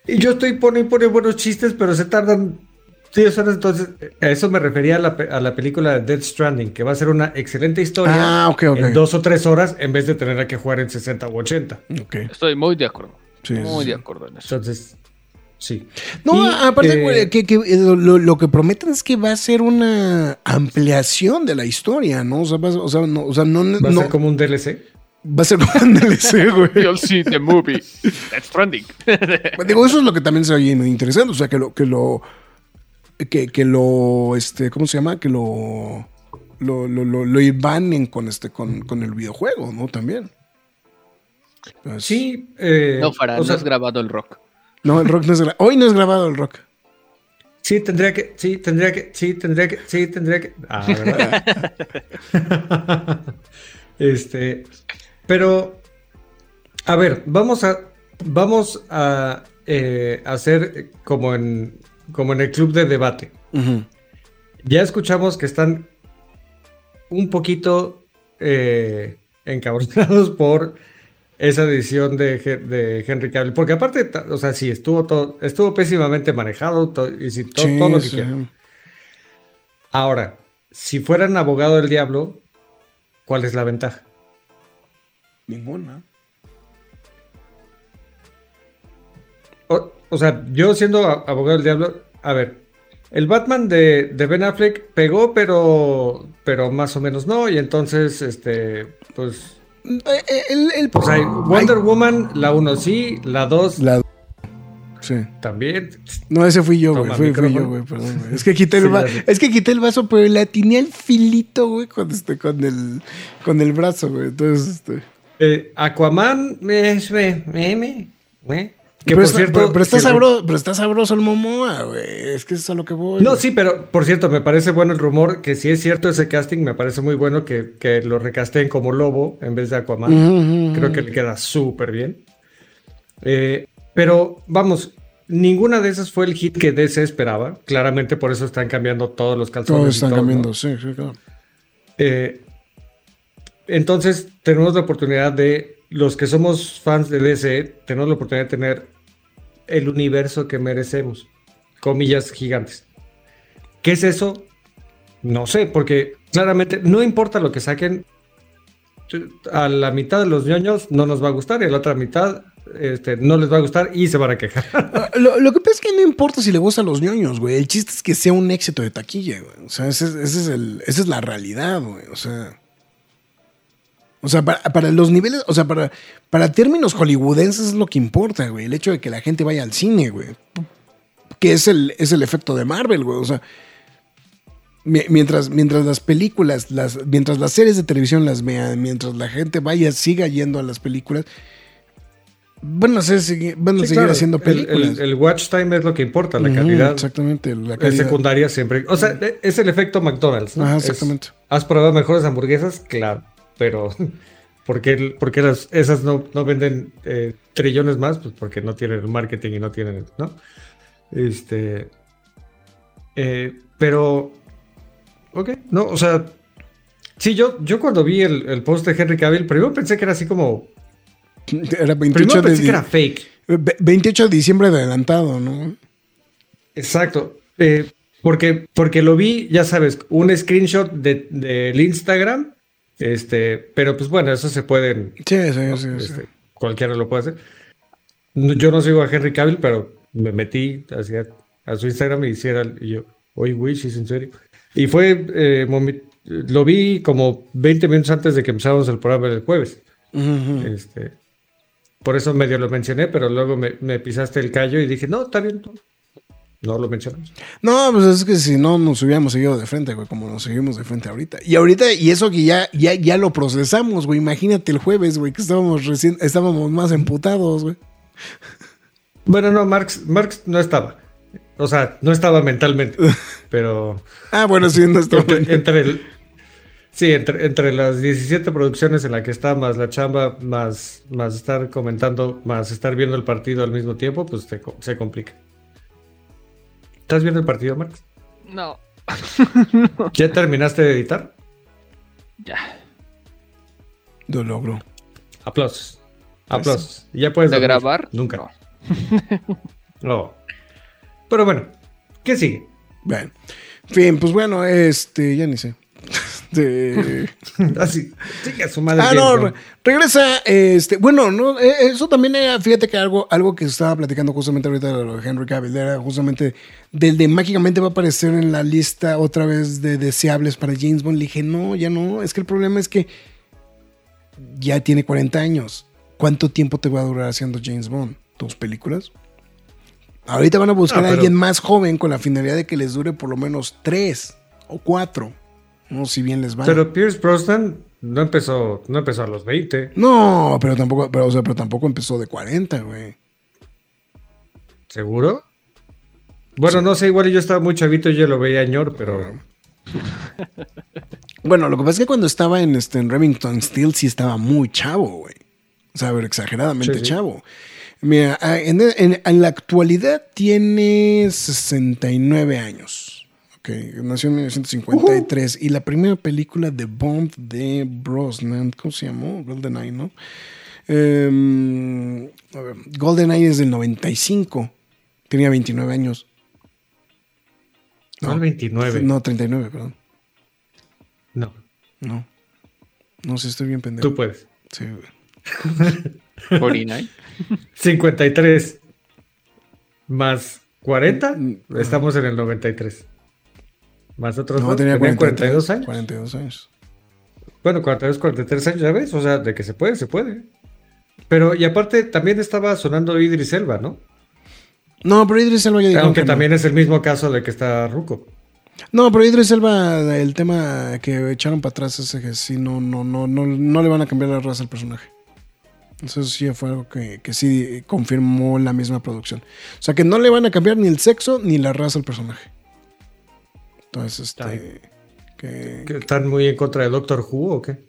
Y yo estoy poniendo pone buenos chistes, pero se tardan 10 horas. Entonces, a eso me refería a la, pe- a la película Dead Stranding, que va a ser una excelente historia Ah, ok, ok. en dos o tres horas en vez de tener que jugar en 60 u 80. Ok. Estoy muy de acuerdo. Sí, muy sí, de sí. acuerdo en eso. Entonces, sí. No, Y, aparte, eh, güey, que, que, eh, lo, lo que prometen es que va a ser una ampliación de la historia, ¿no? O sea, va, a- o sea, no, o sea, no, Va a no- ser como un DLC. va a ser como un DLC, güey. You'll see the movie. That's trending. Digo, eso es lo que también se oye interesante, o sea, que lo, que lo, que, que lo, este, ¿cómo se llama? Que lo, lo, lo, lo, lo ibanen con este, con, con el videojuego, ¿no? También. Pues, Sí. eh, No, Farah, o no sea, has grabado el rock. No, el rock no es gra- Hoy no es grabado el rock. Sí, tendría que, sí, tendría que, sí, tendría que, sí, tendría que. Ah, ¿verdad? este, pero, a ver, vamos a, vamos a eh, hacer como en, como en el club de debate. Ya escuchamos que están un poquito eh, encabronados por esa decisión de, de Henry Cavill, porque aparte, o sea, sí, estuvo todo, estuvo pésimamente manejado to- y sí, to- Sí, todo lo que sí. quieran. Ahora, si fueran abogado del diablo, ¿cuál es la ventaja? Ninguna. O, o sea, yo siendo abogado del diablo, a ver, el Batman de, de Ben Affleck pegó, pero, pero más o menos no, y entonces, este, pues, El, el- o sea, Wonder Woman, la 1 sí, la 2 La- Sí. también. No, ese fui yo, güey. Fui, fui yo, güey. Perdón, güey. Es que quité el Sí, va- ya sé. es que quité el vaso, pero le atiné al filito, güey, con este, con el, con el brazo, güey. Entonces, este. Eh, Aquaman, me, me, me, me. Que pero, por está, cierto. pero, pero está sabroso, pero está sabroso el Momoa, güey. Es que eso es a lo que voy. No, sí, pero por cierto, me parece bueno el rumor que si es cierto ese casting, me parece muy bueno que, que lo recasteen como lobo en vez de Aquaman. Creo que le queda súper bien. Eh, pero vamos, ninguna de esas fue el hit que DC esperaba. Claramente por eso están cambiando todos los calzones. Todos están todo, ¿no? cambiando, sí, sí, claro. Eh, entonces, tenemos la oportunidad de, los que somos fans de DC, tenemos la oportunidad de tener el universo que merecemos. Comillas gigantes. ¿Qué es eso? No sé, porque claramente no importa lo que saquen, a la mitad de los ñoños no nos va a gustar y a la otra mitad este, no les va a gustar y se van a quejar. Lo, que pasa es que no importa si le gustan los ñoños, güey. El chiste es que sea un éxito de taquilla, güey. O sea, es- esa es la realidad, güey. O sea. O sea, para, para los niveles, o sea, para, para términos hollywoodenses es lo que importa, güey. El hecho de que la gente vaya al cine, güey. Que es el, es el efecto de Marvel, güey. O sea, mi- mientras, mientras las películas, las, mientras las series de televisión las vean, mientras la gente vaya, siga yendo a las películas, van a, ser, van a Sí, seguir claro, haciendo el- películas. El, el watch time es lo que importa, la calidad. Exactamente, la Es calidad. secundaria siempre. O sea, es el efecto McDonald's. ¿no? Ajá, Es- exactamente. ¿Has probado mejores hamburguesas? Claro, pero ¿por qué, el- por qué las- esas no, no venden eh, trillones más? Pues porque no tienen marketing y no tienen, ¿no? Este, eh, pero, ok, no, o sea, sí, yo, yo cuando vi el, el post de Henry Cavill, primero pensé que era así como, Era 28 primero de, pensé que era fake. ve- 28 de diciembre de adelantado, ¿no? Exacto. Eh, porque, porque lo vi, ya sabes, un screenshot de- del Instagram. Este, pero pues bueno, eso se pueden. Sí, sí, sí. sí. este, Cualquiera lo puede hacer. No- Yo no sigo a Henry Cavill, pero me metí hacia, a su Instagram y hiciera y yo, oye, güey, sí, es en serio. Y fue, eh, lo vi como 20 minutos antes de que empezáramos el programa el jueves. Ujú, ujú. Este, por eso medio lo mencioné, pero luego me, me pisaste el callo y dije, no, está bien. No lo mencionamos. No, pues es que si no nos hubiéramos seguido de frente, güey, como nos seguimos de frente ahorita. Y ahorita, y eso que ya, ya, ya lo procesamos, güey. Imagínate el jueves, güey, que estábamos recién, estábamos más emputados, güey. Bueno, no, Marx, Marx no estaba. O sea, no estaba mentalmente. Pero Ah, bueno, sí, no está entre, entre el- sí, entre, entre las 17 producciones en la que está, más la chamba, más, más estar comentando, más estar viendo el partido al mismo tiempo, pues te co- se complica. ¿Estás viendo el partido, Marx? No, ¿Ya terminaste de editar? ya. Lo logro. Aplausos. Aplausos. ¿Ya puedes ¿De grabar? Nunca. No. No. Pero bueno, ¿qué sigue? Bien. En fin, pues bueno, este, ya ni sé. Este, Así, a su madre. ah, no, re- regresa, este, bueno, no, eh, eso también era, fíjate que algo, algo que estaba platicando justamente ahorita de Henry Cavill, era justamente del de mágicamente va a aparecer en la lista otra vez de deseables para James Bond. Le dije, no, ya no, es que el problema es que ya tiene 40 años. ¿Cuánto tiempo te va a durar haciendo James Bond? ¿Dos películas? Ahorita van a buscar Ah, a pero- alguien más joven con la finalidad de que les dure por lo menos tres o cuatro. No, si bien les va. Pero Pierce Brosnan no empezó, no empezó a los 20. No, pero tampoco, pero, o sea, pero tampoco empezó de 40, güey. ¿Seguro? Bueno, no sé, igual yo estaba muy chavito y yo lo veía ñor, pero Bueno, lo que pasa es que cuando estaba en, este, en Remington Steel sí estaba muy chavo, güey. O sea, exageradamente Sí, sí. chavo. Mira, ah, en, en- en la actualidad tiene 69 años. Ok, nació en 1953. Y la primera película de Bond de Brosnan, ¿cómo se llamó? GoldenEye, ¿no? Em, a ver, GoldenEye es del 95. Tenía 29 años. no, el 29. No, 39, perdón. No, No. No sé, estoy bien pendejo. tú puedes. Sí, güey. 49. 53 más 40, Mm, estamos en el 93. Más otros No, dos, tenía tenían 42, 42 años. 42 años. Bueno, 42, 43 años, ya ves, o sea, de que se puede, se puede. Pero, y aparte, también estaba sonando Idris Elba, ¿no? No, pero Idris Elba ya dijo Aunque que no. también es el mismo caso de que está Ruco. No, pero Idris Elba, el tema que echaron para atrás es que sí, no, no, no, no, no le van a cambiar la raza al personaje. Eso sí fue algo que, que sí confirmó la misma producción. O sea que no le van a cambiar ni el sexo ni la raza al personaje. Entonces, este. Que, ¿Que ¿Están muy en contra de Doctor Who o qué?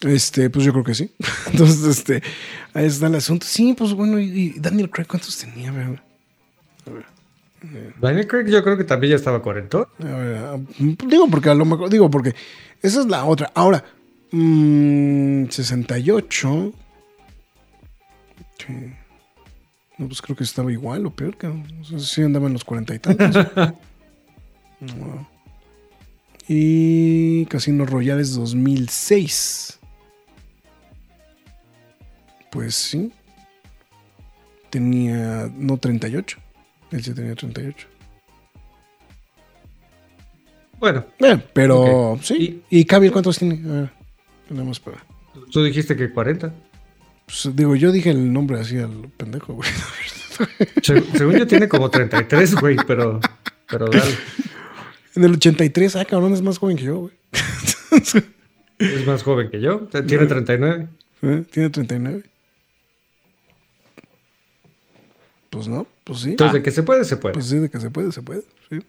este, pues yo creo que sí. Entonces, este, ahí está el asunto. Sí, pues bueno, y, y Daniel Craig, ¿cuántos tenía? A ver, Daniel Craig yo creo que también ya estaba cuarentón. A ver, ah, digo porque a lo mejor, digo porque esa es la otra. Ahora, mm, 68. Sí. No, pues creo que estaba igual o peor que. O sea, sí andaba en los cuarenta y tantos. Y Casino Royales 2006. Pues sí. Tenía. No 38. Él sí tenía 38. Bueno, Eh, pero sí. ¿Y, Cavill cuántos tiene? A ver, más para. tú dijiste que 40. Pues, digo, yo dije el nombre así al pendejo, güey. Se- según yo tiene como 33, güey, pero, pero dale. En el 83, ah, cabrón, es más joven que yo, güey. Es más joven que yo. Tiene 39. ¿Eh? Tiene 39. Pues no, pues sí. Entonces, de que se puede, se puede. Pues sí, de que se puede, se puede, sí.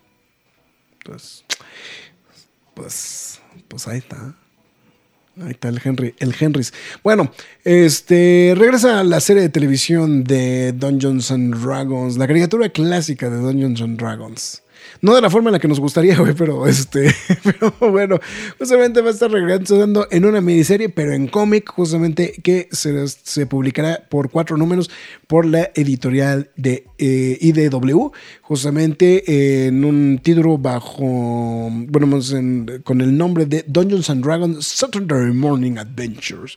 Pues, pues, pues ahí está. Ahí está el Henry, el Henrys. Bueno, este regresa a la serie de televisión de Dungeons and Dragons, la caricatura clásica de Dungeons and Dragons. No de la forma en la que nos gustaría, güey, pero este, pero bueno, justamente va a estar regresando en una miniserie, pero en cómic, justamente que se, se publicará por cuatro números por la editorial de eh, IDW, justamente en un título bajo, bueno, con el nombre de Dungeons and Dragons Saturday Morning Adventures.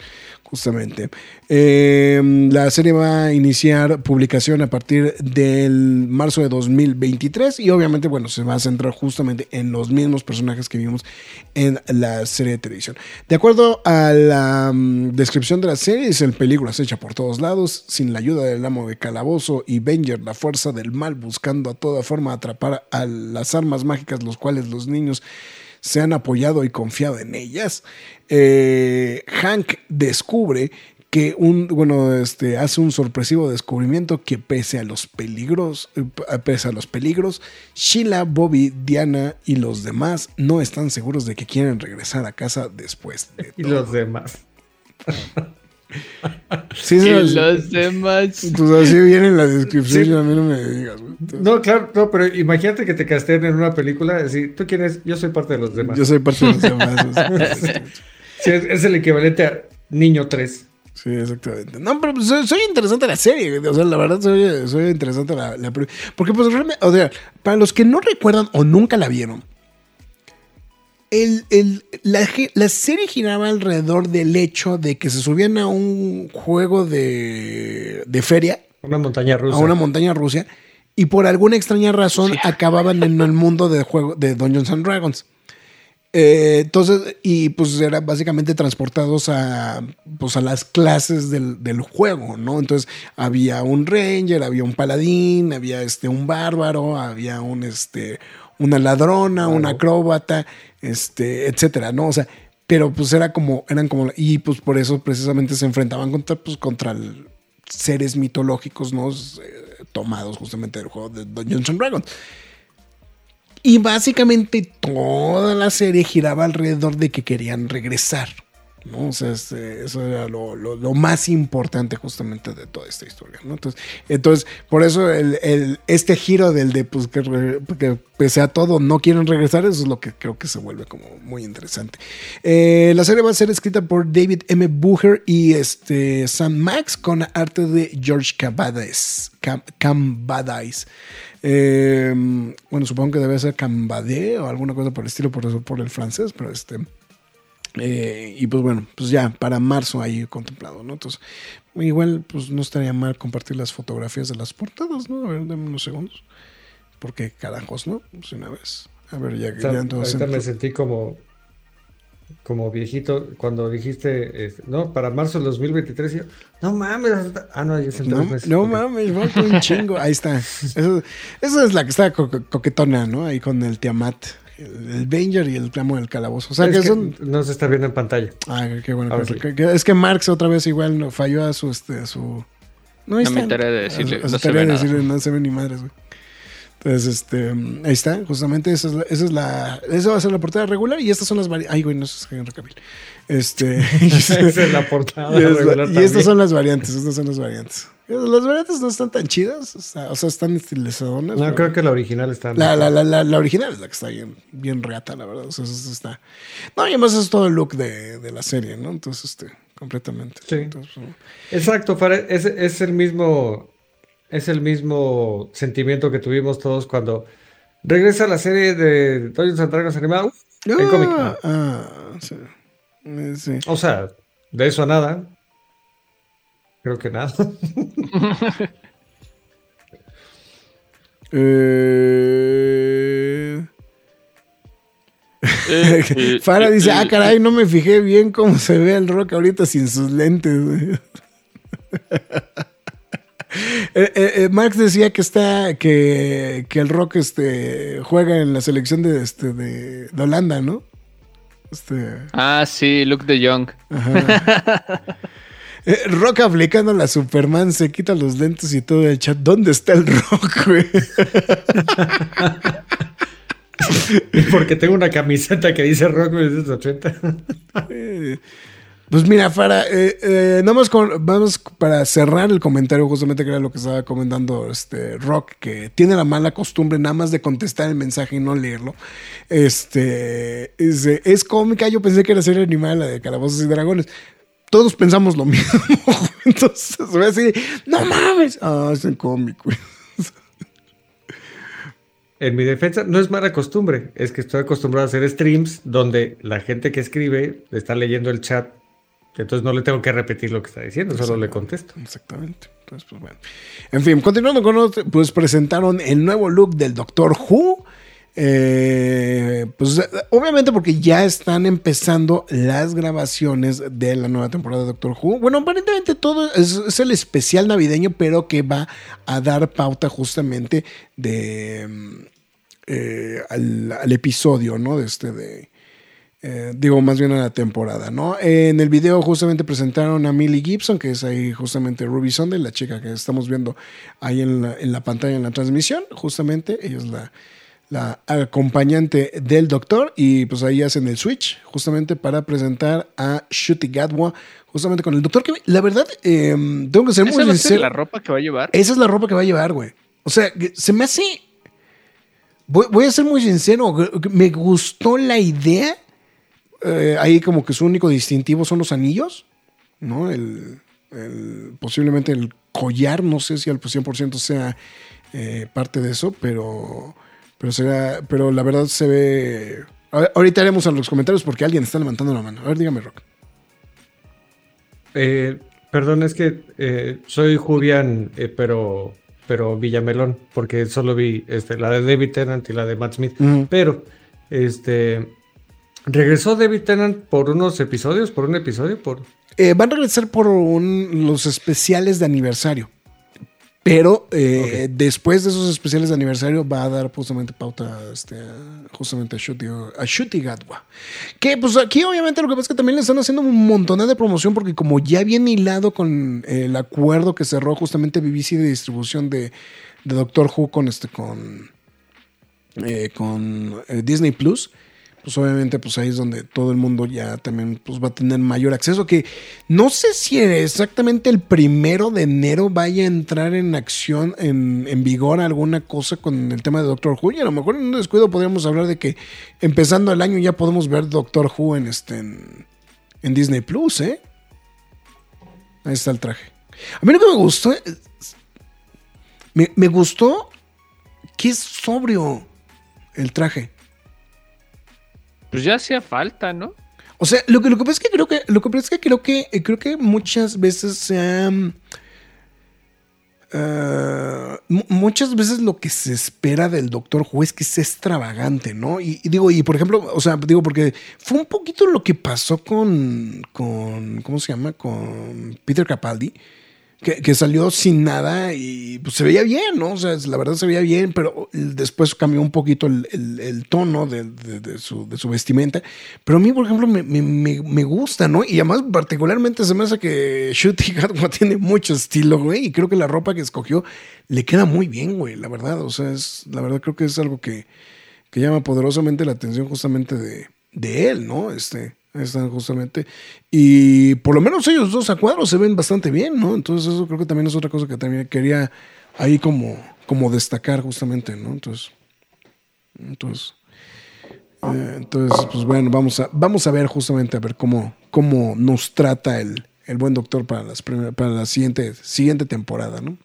Justamente. Eh, la serie va a iniciar publicación a partir del marzo de 2023 y obviamente, bueno, se va a centrar justamente en los mismos personajes que vimos en la serie de televisión. De acuerdo a la mm, descripción de la serie, es el peligro acecha por todos lados, sin la ayuda del amo de calabozo y Venger, la fuerza del mal, buscando a toda forma atrapar a las armas mágicas, los cuales los niños se han apoyado y confiado en ellas. Eh, Hank descubre que un, bueno, este, hace un sorpresivo descubrimiento que pese a los peligros, eh, pese a los peligros, Sheila, Bobby, Diana y los demás no están seguros de que quieren regresar a casa después de Y todo. los demás. Sí, Y sí, los demás. pues así viene en la descripción, Sí. a mí no me digas. Entonces, No, claro, no, pero imagínate que te casteen en una película, decir, ¿tú quién eres? Yo soy parte de los demás. Yo soy parte de los demás. sea, Sí, es, es el equivalente a Niño 3. Sí, exactamente. No, pero pues, soy, soy interesante la serie. güey. O sea, la verdad, soy, soy interesante la, la Porque, pues, realmente, o sea, para los que no recuerdan o nunca la vieron, el, el- la, la serie giraba alrededor del hecho de que se subían a un juego de, de feria, Una montaña rusa. a una montaña rusa, y por alguna extraña razón Sí. acababan en el mundo de juego de Dungeons and Dragons. Eh, entonces, y pues eran básicamente transportados a, pues a las clases del, del juego, ¿no? Entonces había un ranger, había un paladín, había este, un bárbaro, había un, este, una ladrona, un acróbata, este, etcétera, ¿no? O sea, pero pues era como, eran como, y pues por eso precisamente se enfrentaban contra, pues, contra el- seres mitológicos, ¿no? Eh, tomados justamente del juego de Dungeons and Dragons. Y básicamente toda la serie giraba alrededor de que querían regresar. ¿No? O sea, este, eso era lo, lo- más importante justamente de toda esta historia. ¿no? Entonces, entonces, por eso el, el- este giro del de pues, que, que pese a todo no quieren regresar, eso es lo que creo que se vuelve como muy interesante. Eh, la serie va a ser escrita por David M. Booher y este, Sam Max con arte de George Cambadais. Cam- Cambadais. Eh, bueno, supongo que debe ser Cambadé o alguna cosa por el estilo, por eso, por el francés, pero este. Eh, y pues bueno, pues ya para marzo ahí contemplado, ¿no? Entonces, igual, pues no estaría mal compartir las fotografías de las portadas, ¿no? A ver, dame unos segundos. Porque carajos, ¿no? Pues una vez. A ver, ya ya entonces. ahorita me sentí como, como viejito cuando dijiste, no, para marzo del 2023. y yo, no mames. Ah, no, ya No, meses. no mames, falta un chingo. Ahí está. Esa es la que está co- coquetona, ¿no? Ahí con el Tiamat, el, Banger y el clamo del calabozo. O sea, Es que que son. No se está viendo en pantalla. Ah, qué bueno. Que- sí. que- que- es que Marx otra vez igual no, falló a su. Este, a su no, está. tarea de decirle, A no se ve de nada. decirle, no se ve ni madres, güey. Entonces, este, ahí está, justamente esa es la, esa es la, esa va a ser la portada regular y estas son las variantes. Ay, güey, no sé, Henry Cavill. Este, Esa es la portada y, es la- regular y estas son las variantes, estas son las variantes. Las variantes no están tan chidas, o sea, o sea, están estilizadonas. No, creo que la original está. la, la, la, la, la original es la que está bien, bien reata, la verdad. O sea, eso- eso está. No, y además es todo el look de, de la serie, ¿no? Entonces, este, completamente. Sí. Entonces, ¿no? Exacto, es, es el mismo es el mismo sentimiento que tuvimos todos cuando regresa la serie de Dungeons and Dragons animada ¡uh! en cómic. Ah, ah, sí. Sí. O sea, de eso a nada. Creo que nada. Eh... Eh, eh, Fara eh, dice, eh, ah, caray, no me fijé bien cómo se ve el rock ahorita sin sus lentes. Eh, eh, eh, Max decía que está que, que el rock este juega en la selección de este de, de Holanda, ¿no? Este, Ah, sí, Luke de Young. ajá. Eh, rock aplicando la Superman, se quita los lentes y todo el chat. ¿Dónde está el rock, güey? Porque tengo una camiseta que dice Rock 1980. Eh, Pues mira, Fara, eh, eh, nada más con- vamos para cerrar el comentario, justamente que era lo que estaba comentando este Rock, que tiene la mala costumbre nada más de contestar el mensaje y no leerlo. Este es, es cómica, yo pensé que era serie animada la de Calabozos y Dragones. Todos pensamos lo mismo. Entonces, voy a decir, no mames. Ah, es el cómic, güey. En mi defensa, no es mala costumbre, es que estoy acostumbrado a hacer streams donde la gente que escribe está leyendo el chat Entonces no le tengo que repetir lo que está diciendo, solo le contesto. Exactamente. Entonces, pues bueno. En fin, continuando con otro, pues presentaron el nuevo look del Doctor Who. Eh, pues obviamente porque ya están empezando las grabaciones de la nueva temporada de Doctor Who. Bueno, aparentemente todo es, el especial navideño, pero que va a dar pauta justamente de mm, eh, al, episodio, ¿no? De este de eh, digo, más bien a la temporada, ¿no? en el video justamente presentaron a Millie Gibson, que es ahí justamente Ruby Sunday, la chica que estamos viendo ahí en en la pantalla en la transmisión, justamente, ella es la, la acompañante del doctor y pues ahí hacen el switch justamente para presentar a Shuti Gadwa justamente con el doctor que la verdad eh, tengo que ser muy ¿Esa va a ser sincero. la ropa que va a llevar? esa es la ropa que va a llevar güey. O sea se me hace voy, voy a ser muy sincero me gustó la idea eh, ahí como que su único distintivo son los anillos no el, el- posiblemente el collar no sé si al 100% sea eh, parte de eso pero pero será, pero la verdad se ve. Ahorita haremos a los comentarios porque alguien está levantando la mano. A ver, dígame, Rock. Eh, perdón, es que eh, soy Julián, eh, pero, pero Villamelón, porque solo vi este, la de David Tennant y la de Matt Smith. Pero, este. Regresó David Tennant por unos episodios, por un episodio, por. Eh, van a regresar por un- los especiales de aniversario. Pero eh, después de esos especiales de aniversario va a dar justamente pauta este, a- justamente a Shuti, a Shuti Gatwa. Que pues aquí obviamente lo que pasa es que también le están haciendo un montón de promoción porque como ya viene hilado con el acuerdo que cerró justamente BBC de distribución de, de Doctor Who con este con, eh, con eh, Disney Plus, pues obviamente pues ahí es donde todo el mundo ya también pues va a tener mayor acceso. Que no sé si exactamente el primero de enero vaya a entrar en acción, en, en vigor alguna cosa con el tema de Doctor Who. Y a lo mejor en un descuido podríamos hablar de que empezando el año ya podemos ver Doctor Who en este en, Disney Plus, ¿eh? Ahí está el traje. A mí lo que me gustó, es- me, me gustó que es sobrio el traje. Pues ya hacía falta, ¿no? O sea, lo que, lo que pasa es que creo que, lo que pasa es que creo que, eh, creo que muchas veces mu- muchas veces lo que se espera del Doctor Who es que sea extravagante, ¿no? Y, y digo, y por ejemplo, o sea, digo, porque fue un poquito lo que pasó con, con ¿cómo se llama? Con Peter Capaldi. Que, salió sin nada y pues se veía bien, ¿no? O sea, la verdad se veía bien, pero después cambió un poquito el, tono de, su, de su vestimenta. Pero a mí, por ejemplo, me, me- me- me gusta, ¿no? Y además, particularmente se me hace que Shooty Gatwa tiene mucho estilo, güey. Y creo que la ropa que escogió le queda muy bien, güey, la verdad. O sea, es, la verdad creo que es algo que, que llama poderosamente la atención justamente de, de él, ¿no? Este, están justamente. Y por lo menos ellos dos a cuadros se ven bastante bien, ¿no? Entonces eso creo que también es otra cosa que también quería ahí como, como destacar justamente, ¿no? Entonces, entonces, eh, entonces pues bueno, vamos a, vamos a ver justamente a ver cómo, cómo nos trata el, el buen doctor para, las primer- para la siguiente, siguiente temporada, ¿no?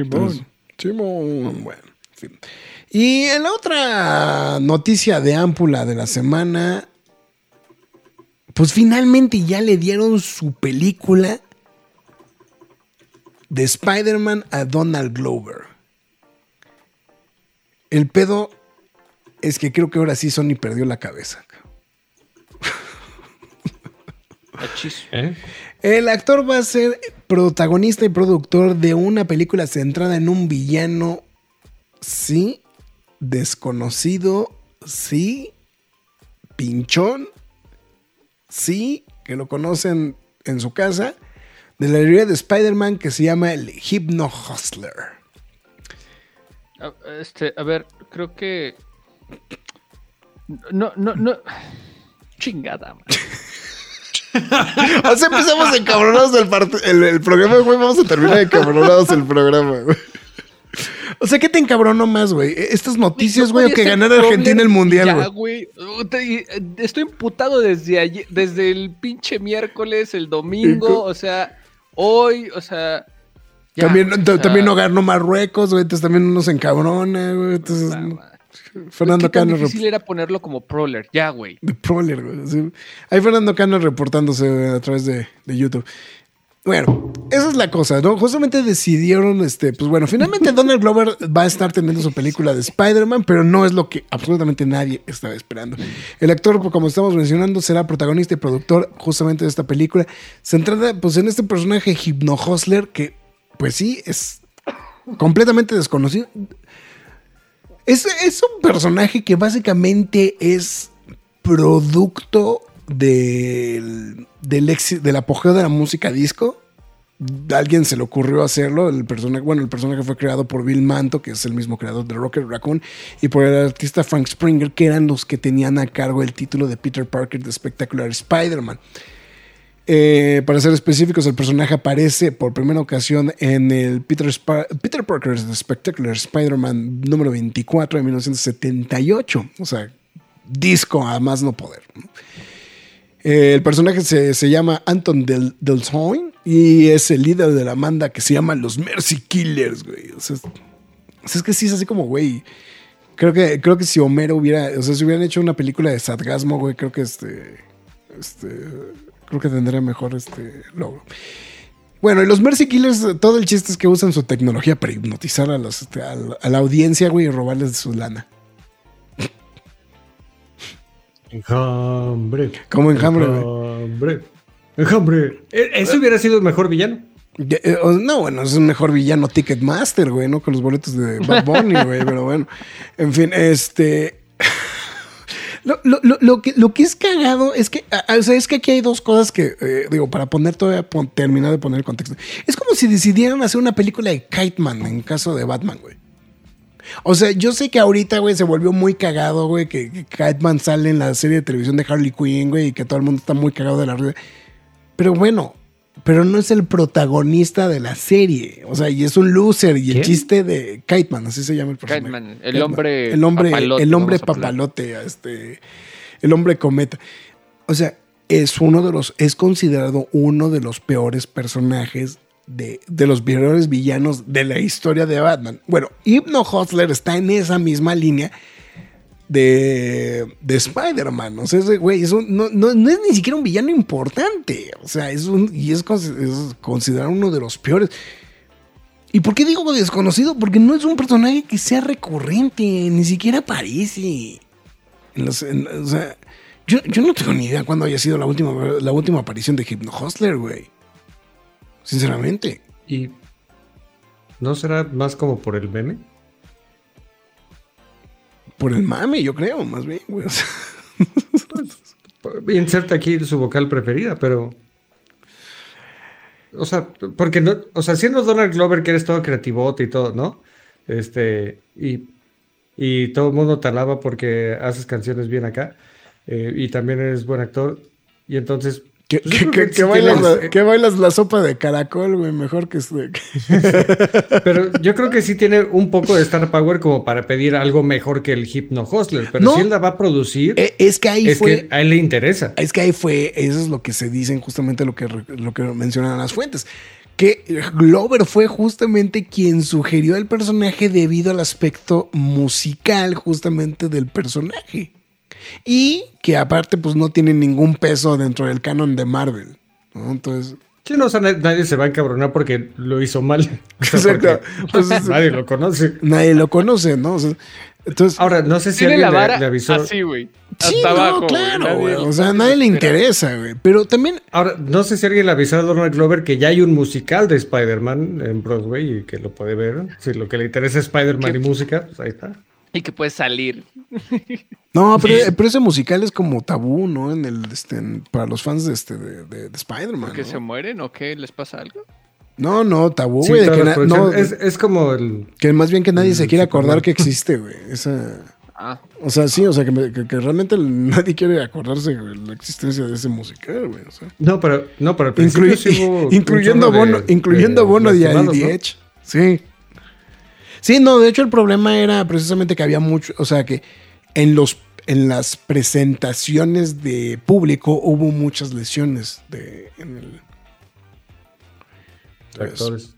Entonces, Simón, bueno, en fin. Y en la otra noticia de ámpula de la semana, pues finalmente ya le dieron su película de Spider-Man a Donald Glover. El pedo es que creo que ahora sí Sony perdió la cabeza. ¿eh? El actor va a ser protagonista y productor de una película centrada en un villano, sí, desconocido, sí, pinchón, sí, que lo conocen en su casa, de la librería de Spider-Man que se llama el Hypno Hustler. Este, a ver, creo que. No, no, no. Chingada, man. Sea, empezamos encabronados el, el, el programa, güey. Vamos a terminar encabronados el programa, güey. O sea, ¿qué te encabronó más, güey? ¿Estas noticias, güey, o que ganara Argentina el mundial, ya, güey? Te- Estoy imputado desde ayer, desde el pinche miércoles, el domingo, o sea, hoy, o sea. ya, También, o ta- sea, también no ganó Marruecos, güey. Entonces también nos encabrona, güey. Entonces. Fernando ¿Qué tan Cano. difícil era ponerlo como Proler? Ya, güey. De Proler, güey. Ahí Fernando Cano reportándose a través de, de YouTube. Bueno, esa es la cosa, ¿no? Justamente decidieron, este, pues bueno, finalmente Donald Glover va a estar teniendo su película de Spider-Man, pero no es lo que absolutamente nadie estaba esperando. El actor, pues, como estamos mencionando, será protagonista y productor justamente de esta película, centrada pues en este personaje Hypno Hustler que, pues sí, es completamente desconocido. Es, es un personaje que básicamente es producto del, del, apogeo de la música disco. Alguien se le ocurrió hacerlo. El personaje, bueno, el personaje fue creado por Bill Manto, que es el mismo creador de Rocket Raccoon, y por el artista Frank Springer, que eran los que tenían a cargo el título de Peter Parker de Spectacular Spider-Man. Eh, para ser específicos, el personaje aparece por primera ocasión en el Peter, Peter Parker's The Spectacular Spider-Man número 24 de 1978. O sea, disco a más no poder. Eh, el personaje se, se llama Anton Del, Delsoin y es el líder de la banda que se llama los Mercy Killers, güey. O sea, es, que sí es así como, güey. Creo que, creo que si Homero hubiera, o sea, si hubieran hecho una película de Sadgasmo, güey, creo que este, este, creo que tendría mejor este logro. Bueno, y los Mercy Killers, todo el chiste es que usan su tecnología para hipnotizar a, los, este, la, a la audiencia, güey, y robarles su lana. Enjambre. Como enjambre. Enjambre. Enjambre. E- Ese hubiera sido el mejor villano. Eh, No, bueno, es un mejor villano Ticketmaster, güey, ¿no? Con los boletos de Bad Bunny, güey, pero bueno. En fin, este. Lo, lo- lo- lo que, lo que es cagado es que, o sea, es que aquí hay dos cosas que, eh, digo, para poner todavía, pon- terminar de poner el contexto. Es como si decidieran hacer una película de Kite Man en caso de Batman, güey. O sea, yo sé que ahorita, güey, se volvió muy cagado, güey, que, que sale en la serie de televisión de Harley Quinn, güey, y que todo el mundo está muy cagado de la rueda. Pero bueno, pero no es el protagonista de la serie. O sea, y es un loser. Y el chiste de Kite Man, así se llama el personaje. Kite Man, el hombre El hombre, papalote, el hombre papalote, este, el hombre cometa. O sea, es uno de los, es considerado uno de los peores personajes de, de los peores villanos de la historia de Batman. Bueno, Hypno Hustler está en esa misma línea de, de Spider-Man. O sea, ese güey es no, no- no es ni siquiera un villano importante. O sea, es un, y es, consi- es considerado uno de los peores. ¿Y por qué digo desconocido? Porque no es un personaje que sea recurrente, ni siquiera aparece. O sea, yo, yo no tengo ni idea cuándo haya sido la última, la última aparición de Hypno Hustler, güey. Sinceramente. Y. ¿No será más como por el meme? Por el mame, yo creo, más bien, güey. O sea, Inserta aquí su vocal preferida, pero. O sea, porque no. O sea, siendo Donald Glover, que eres todo creativote y todo, ¿no? Este. Y. Y todo el mundo te alaba porque haces canciones bien acá. eh, y también eres buen actor. Y entonces. Que, pues bailas la, que bailas la sopa de caracol, güey, mejor que... este- Pero yo creo que sí tiene un poco de star power como para pedir algo mejor que el Hypno Hustler. Pero No. si él la va a producir, Eh, es que ahí es fue... que a él le interesa. Es que ahí fue, eso es lo que se dicen justamente lo que, lo que mencionan las fuentes. Que Glover fue justamente quien sugirió el personaje debido al aspecto musical justamente del personaje. Y que aparte pues no tiene ningún peso dentro del canon de Marvel. ¿no? Entonces, Sí, no, o sea, na- nadie se va a encabronar porque lo hizo mal. O sea, Exacto. porque Entonces- nadie lo conoce. nadie lo conoce, ¿no? O sea, entonces, Ahora, no sé si alguien la le- vara le, avisó. así, güey. Sí, no, abajo. claro, Nadie- güey. O sea, a nadie le interesa, güey. Pero también Ahora, no sé si alguien le avisó a Donald Glover que ya hay un musical de Spider-Man en Broadway y que lo puede ver. Si lo que le interesa es Spider-Man y música, pues ahí está. Y que puede salir. No, pero, pero ese musical es como tabú, ¿no? En el, este, en- para los fans de, este, de, de- de Spider-Man. ¿Que ¿no? se mueren o qué? ¿Les pasa algo? No, no, tabú, Sí, güey. de na- no, es, es como el. que más bien que nadie se quiere acordar que existe, güey. Esa, Ah, o sea, sí, o sea, que, me- que- que realmente nadie quiere acordarse de la existencia de ese musical, güey. O sea, No, pero, no, pero al principio Incluy- sí hubo incluyendo chorro de- Bono, incluyendo de Bono de lastimados, ¿no? IDH. Sí. Sí, no, de hecho el problema era precisamente que había mucho, o sea, que en los en las presentaciones de público hubo muchas lesiones de en el Actores.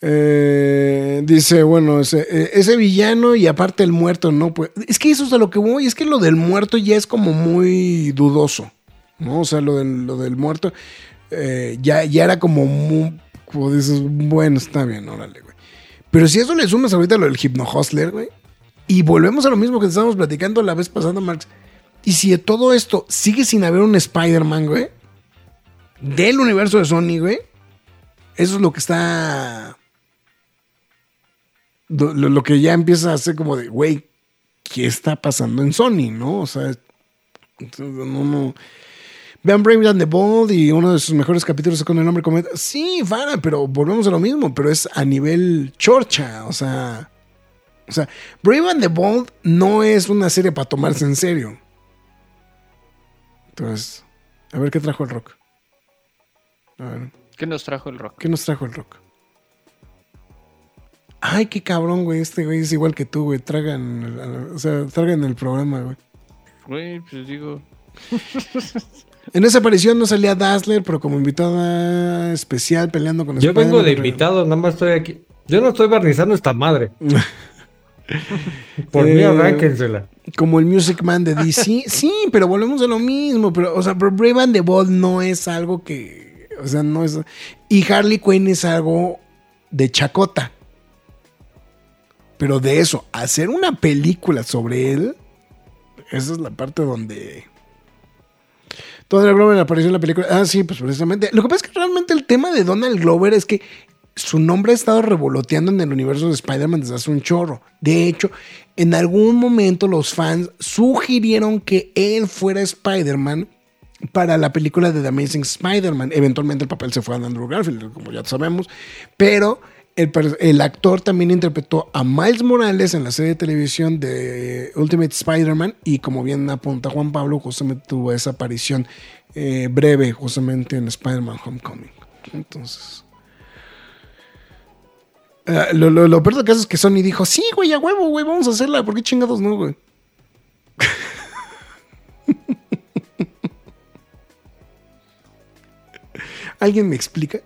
Eh, dice, bueno, ese, eh, ese villano y aparte el muerto, no, pues. Es que eso es a lo que voy, es que lo del muerto ya es como muy dudoso, ¿no? O sea, lo del, lo del muerto eh, ya, ya era como muy. Como dices, bueno, está bien, órale, güey. Pero si eso le sumas ahorita lo del Hypno Hustler, güey, y volvemos a lo mismo que estábamos platicando la vez pasada, Marx. Y si de todo esto sigue sin haber un Spider-Man, güey, del universo de Sony, güey, eso es lo que está. Lo, lo que ya empieza a ser como de, güey, ¿qué está pasando en Sony, no? O sea, no, no. Vean Brave and the Bold y uno de sus mejores capítulos con el nombre cometa. Sí, Fara, pero volvemos a lo mismo, pero es a nivel chorcha, o sea. O sea, Brave and the Bold no es una serie para tomarse en serio. Entonces, a ver qué trajo el rock. A ver, ¿Qué nos trajo el rock? ¿qué nos trajo el rock? Ay, qué cabrón, güey. Este güey es igual que tú, güey. Tragan, o sea, tragan el programa, güey. Güey, pues digo. En esa aparición no salía Dazzler, pero como invitada especial peleando con Yo vengo de invitado, nada más estoy aquí. Yo no estoy barnizando esta madre. Por mí, Eh, arránquensela. Como el Music Man de DC. sí, pero volvemos a lo mismo. Pero, o sea, pero Brave and the Bold no es algo que. O sea, no es. Y Harley Quinn es algo de chacota. Pero de eso, hacer una película sobre él. Esa es la parte donde. Donald Glover apareció en la película. Ah, sí, pues precisamente. Lo que pasa es que realmente el tema de Donald Glover es que su nombre ha estado revoloteando en el universo de Spider-Man desde hace un chorro. De hecho, en algún momento los fans sugirieron que él fuera Spider-Man para la película de The Amazing Spider-Man. Eventualmente el papel se fue a Andrew Garfield, como ya sabemos. Pero el, actor también interpretó a Miles Morales en la serie de televisión de Ultimate Spider-Man. Y como bien apunta Juan Pablo, justamente tuvo esa aparición eh, breve justamente en Spider-Man Homecoming. Entonces... Lo, lo, lo peor del caso es que Sony dijo, sí, güey, a huevo, güey, vamos a hacerla. ¿Por qué chingados no, güey? ¿Alguien me explica?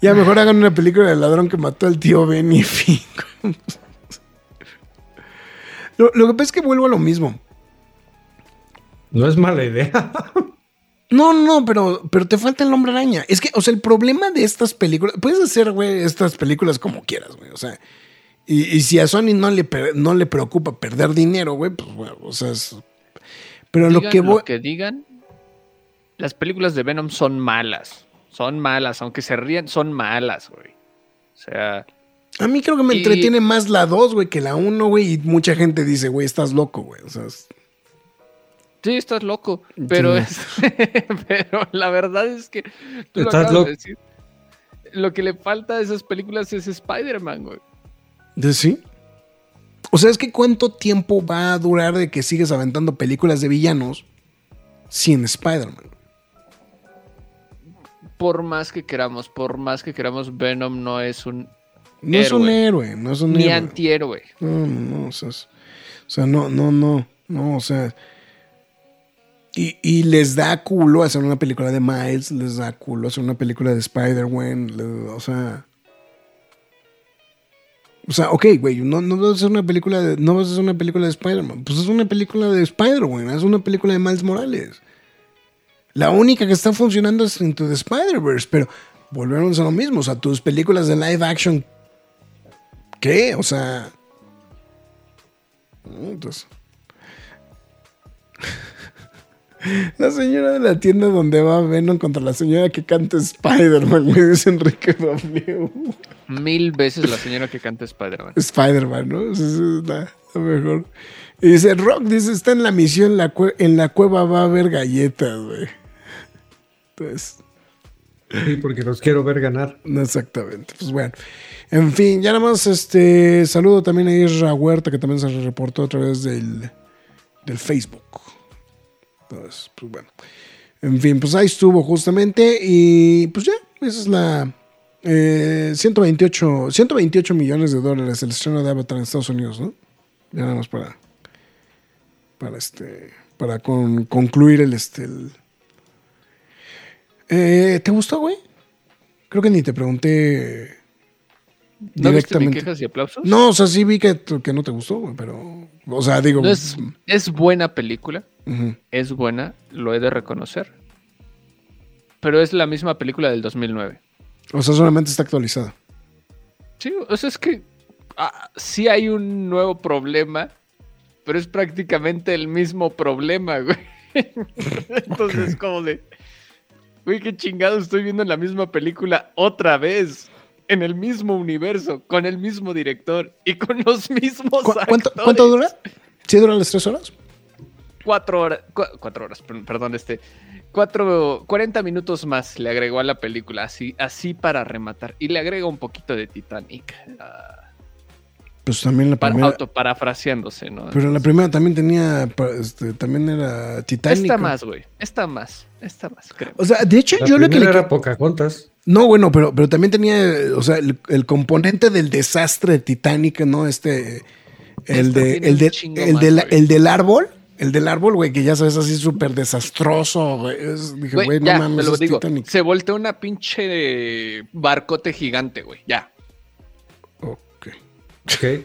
Ya mejor hagan una película del ladrón que mató al tío Ben y fin. lo, lo que pasa es que vuelvo a lo mismo. No es mala idea. No, no, pero, pero te falta el hombre araña. Es que, o sea, el problema de estas películas, puedes hacer, güey, estas películas como quieras, güey. O sea, y, y si a Sony no le, no le preocupa perder dinero, güey, pues, bueno, o sea, es- Pero lo que voy. que digan, las películas de Venom son malas. Son malas, aunque se ríen, son malas, güey. O sea, A mí creo que me Y- entretiene más la 2, güey, que la 1, güey. Y mucha gente dice, güey, estás loco, güey. O sea, es- sí, estás loco, pero, Sí. es- pero la verdad es que tú lo Estás acabas de loco. decir. Lo que le falta a esas películas es Spider-Man, güey. ¿de sí? O sea, es que cuánto tiempo va a durar de que sigues aventando películas de villanos sin Spider-Man. Por más que queramos, por más que queramos, Venom no es un No es un Héroe. no es un ni héroe. antihéroe. No, no, no, o sea, es- o sea, no, no, no, no, o sea. Y, y les da culo hacer una película de Miles, les da culo hacer una película de Spider-Man, o sea. O sea, ok, güey, no, no vas a hacer una película de, no vas a hacer una película de Spider-Man, pues es una película de Spider-Man, es una película de Miles Morales. La única que está funcionando es Into the Spider-Verse, pero volvemos a lo mismo, o sea, tus películas de live action, ¿qué? O sea, entonces. La señora de la tienda donde va Venom contra la señora que canta Spider-Man, me dice Enrique Bableu. Mil veces la señora que canta Spider-Man. Spider-Man, ¿no? Esa es la, la mejor. Y dice, Rock dice, está en la misión, la en la cueva va a haber galletas, güey. Entonces, Sí, porque los quiero ver ganar. exactamente. Pues bueno. En fin, ya nada más este saludo también a Isra Huerta, que también se reportó a través del, del Facebook. Entonces, pues bueno. En fin, pues ahí estuvo justamente. Y pues ya, esa es la. eh, 128, 128 millones de dólares el estreno de Avatar en Estados Unidos, ¿no? Ya nada más para. Para este. Para con- concluir el este. el- Eh, ¿Te gustó, güey? Creo que ni te pregunté ¿No viste mi quejas y aplausos? No, o sea, sí vi que, que no te gustó, güey, pero. O sea, digo. No es, es buena película, es buena, lo he de reconocer. Pero es la misma película del 2009. O sea, solamente está actualizada. Sí, o sea, es que ah, sí hay un nuevo problema, pero es prácticamente el mismo problema, güey. Entonces, como de, güey, qué chingado estoy viendo la misma película otra vez, en el mismo universo, con el mismo director y con los mismos ¿Cu- ¿Cuánto, actores. cuánto dura? ¿Sí dura las tres horas? Cuatro horas, cu- cuatro horas, per- perdón, este, cuatro, 40 minutos más le agregó a la película, así, así para rematar. Y le agrega un poquito de Titanic, ah, Pues también la para, primera. autoparafraseándose, ¿no? Pero la primera también tenía. Este, también era Titanic. Esta más, güey. Esta más. Esta más, creo. O sea, de hecho, La yo lo que primera le. era Pocahontas. No, bueno, pero, pero también tenía, o sea, el, el componente del desastre de Titanic, ¿no? Este, el Esta de, el de, el, más, del- el del árbol, el del árbol, güey, que ya sabes, así súper desastroso, güey. Dije, Güey, no ya, mames, te lo es digo. Titanic. Se volteó una pinche barcote gigante, güey. Ya. Ok.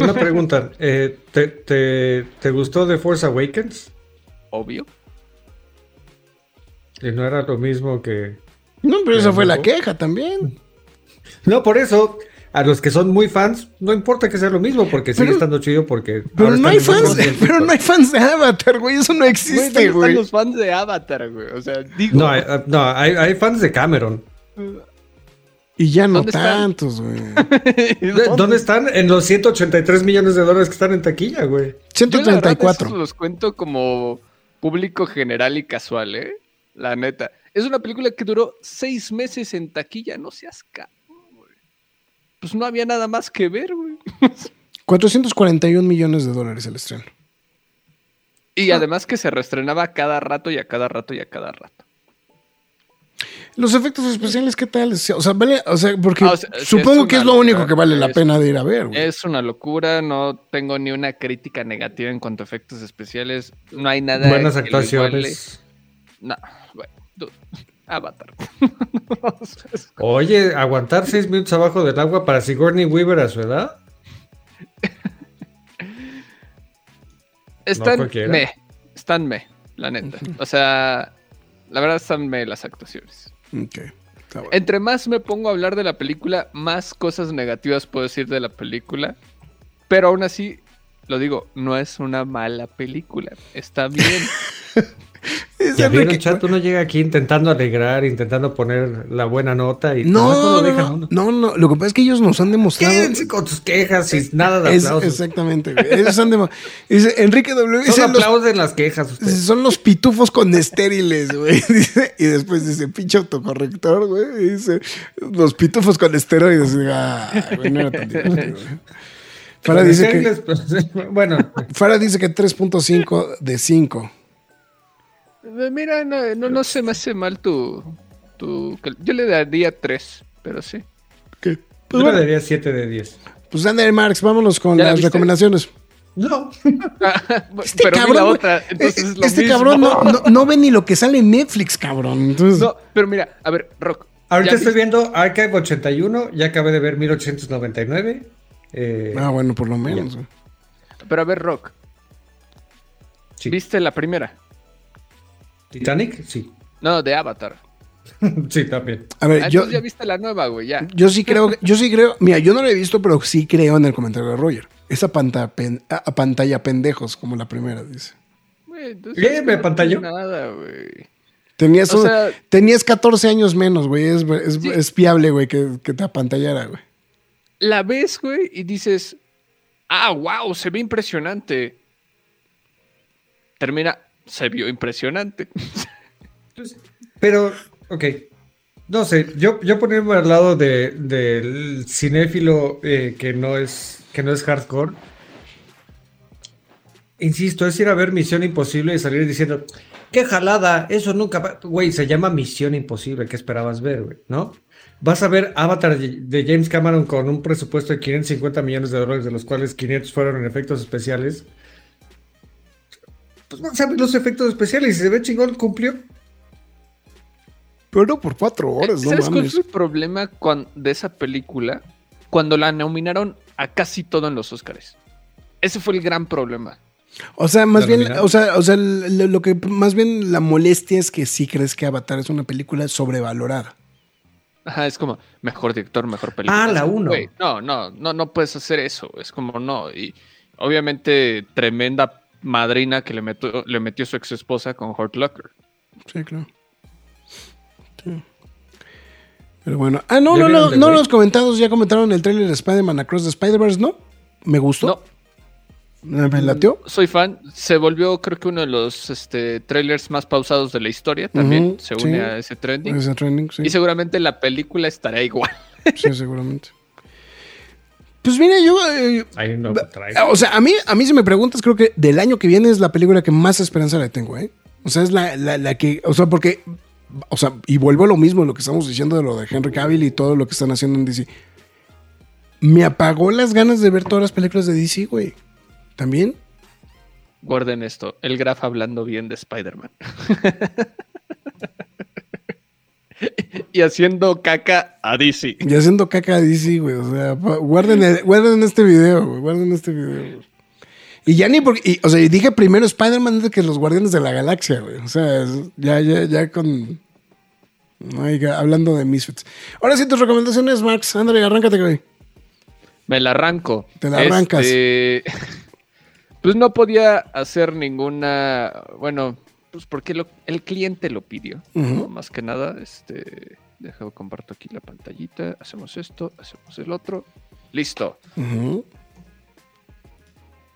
Una pregunta. eh, ¿te, te, te gustó The Force Awakens? Obvio. Y no era lo mismo que. No, pero esa fue la queja también. No, por eso. A los que son muy fans, no importa que sea lo mismo, porque sigue estando chido porque. Pero ahora no hay fans, pero no hay fans de Avatar, güey. Eso no existe, ¿dónde güey. están los fans de Avatar, güey? O sea, digo. No, hay, ah, no, hay, hay fans de Cameron. Y ya no tantos, güey. ¿Dónde están? En los 183 millones de dólares que están en taquilla, güey. Yo, la 134. los cuento como público general y casual, ¿eh? La neta. Es una película que duró seis meses en taquilla. No seas cabrón, güey. Pues no había nada más que ver, güey. 441 millones de dólares el estreno. Y además que se reestrenaba a cada rato y a cada rato y a cada rato. Los efectos especiales, ¿qué tal? O sea, vale, o sea, porque Ah, o sea, sí, supongo es que es lo único locura. que vale la Es- pena de ir a ver, güey. Es una locura, no tengo ni una crítica negativa en cuanto a efectos especiales. No hay nada. Buenas actuaciones. No, bueno, dude, Avatar. Oye, aguantar seis minutos abajo del agua para Sigourney Weaver a su edad. Están me, están me, la neta. O sea, la verdad están me las actuaciones. Bueno. Entre más me pongo a hablar de la película, más cosas negativas puedo decir de la película. Pero aún así, lo digo, no es una mala película. Está bien. Es Ya vieron, chat, uno llega aquí intentando alegrar, intentando poner la buena nota y No, no, dejan no, no, no, lo que pasa es que ellos nos han demostrado. Quédense con tus quejas y nada de Es- aplausos. exactamente, güey. Ellos han demo- Dice Enrique W. dice, Solo los- aplauden las quejas ustedes. son los pitufos con estériles, güey. Y después dice, pinche autocorrector, güey. Dice, los pitufos con esteroides. Ah, güey, no era tan divertido. Farah dice que, Bueno, Farah dice que 3.5 de 5. Eh, Mira, no, no, no se me hace mal tu, tu... Yo le daría tres, pero sí. ¿Qué? yo Pues le daría 7 de 10. pues Ander Marx, vámonos con ¿Ya la las viste? recomendaciones. No. Este pero cabrón, la güey, otra, entonces eh, es lo este mismo. cabrón no, no- no ve ni lo que sale en Netflix, cabrón. Entonces, No, pero mira, a ver, Rock. Ahorita ¿ya estoy viste? viendo Archive 81, ya acabé de ver 1899. Eh, ah, bueno, por lo menos. Pero a ver, Rock. sí. ¿Viste la primera? Titanic, sí. No, de Avatar. sí, también. A ver, Ah, yo, ya viste la nueva, güey, ya. yo sí creo, yo sí creo, mira, yo no lo he visto, pero sí creo en el comentario de Roger. Esa pantalla, a pantalla pendejos, como la primera, dice. Güey, entonces ¿Qué? ¿Me no pantalló? Nada, güey. Tenías, O un- sea- tenías 14 años menos, güey. Es, es, Sí. es fiable, güey, que, que te apantallara, güey. La ves, güey, y dices, ah, wow, se ve impresionante. Termina, se vio impresionante. Pero, ok. No sé, yo, yo ponerme al lado de- del cinéfilo eh, que, no es, que no es hardcore. Insisto, es ir a ver Misión Imposible y salir diciendo, qué jalada, eso nunca va-". Güey, se llama Misión Imposible, ¿qué esperabas ver, güey? ¿No? Vas a ver Avatar de de James Cameron con un presupuesto de 550 millones de dólares, de los cuales 500 fueron en efectos especiales. Pues vas a ver los efectos especiales y si se ve chingón, cumplió. Pero no por cuatro horas, no ¿Sabes cuál mames. fue el problema de esa película? Cuando la nominaron a casi todo en los Oscars. Ese fue el gran problema. O sea, más ¿La bien, nominaron? o sea, o sea, lo, lo que más bien la molestia es que sí crees que Avatar es una película sobrevalorada. Ajá, es como mejor director, mejor película. Ah, la Es uno. No, no, no, no puedes hacer eso. Es como no. Y obviamente tremenda madrina que le metió, le metió su ex esposa con Hurt Locker. Sí, claro. Sí. Pero bueno. Ah, no, ¿Ya no, no, no los comentados ya comentaron el trailer de Spider-Man Across the Spider-Verse, ¿no? Me gustó. No, Me latió. soy fan. Se volvió, creo que uno de los este, trailers más pausados de la historia. También Ujú, se une sí. a ese trending. Ese trending, sí. Y seguramente la película estará igual. Sí, seguramente. Pues mira, yo. eh, Ahí no trae. o sea, a mí, a mí si me preguntas, creo que del año que viene es la película que más esperanza le tengo, ¿eh? O sea, es la, la, la que. O sea, porque. O sea, y vuelvo a lo mismo, lo que estamos diciendo de lo de Henry Cavill y todo lo que están haciendo en DC. Me apagó las ganas de ver todas las películas de DC, güey. ¿También? Guarden esto, el Graf hablando bien de Spider-Man. y haciendo caca a DC. Y haciendo caca a DC, güey. O sea, guarden, el- guarden este video, güey. Guarden este video, güey. Y ya ni porque. y, o sea, dije primero Spider-Man antes que los Guardianes de la Galaxia, güey. O sea, ya, ya, ya con. hablando de Misfits. Ahora sí, tus recomendaciones, Max. Ándale, arráncate, güey. Me la arranco. Te la arrancas. Este, pues no podía hacer ninguna. Bueno, pues porque lo- el cliente lo pidió. Más que nada, este. Deja comparto aquí la pantallita. Hacemos esto, hacemos el otro. Listo. Ujú.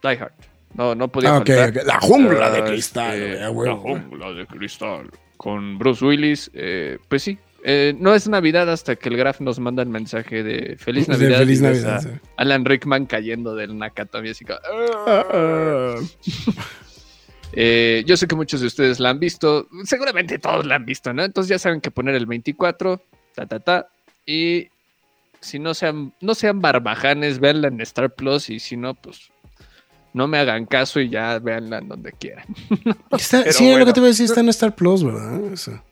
Die Hard. No, no podía Ah, ok, faltar. La jungla de Ah, cristal, este, La jungla de cristal. Con Bruce Willis. eh, pues sí. eh, no es Navidad hasta que el Graf nos manda el mensaje de Feliz De Navidad. Feliz Navidad, sí. Alan Rickman cayendo del Nakatomi así Ah, Eh, yo sé que muchos de ustedes la han visto. Seguramente todos la han visto, ¿no? Entonces ya saben que poner el 24. Ta, ta, ta. Y si no sean, no sean barbajanes, véanla en Star Plus. Y si no, pues no me hagan caso y ya véanla en donde quieran. Está- sí, era lo bueno. que te iba a decir. Está en Star Plus, ¿verdad? Eso.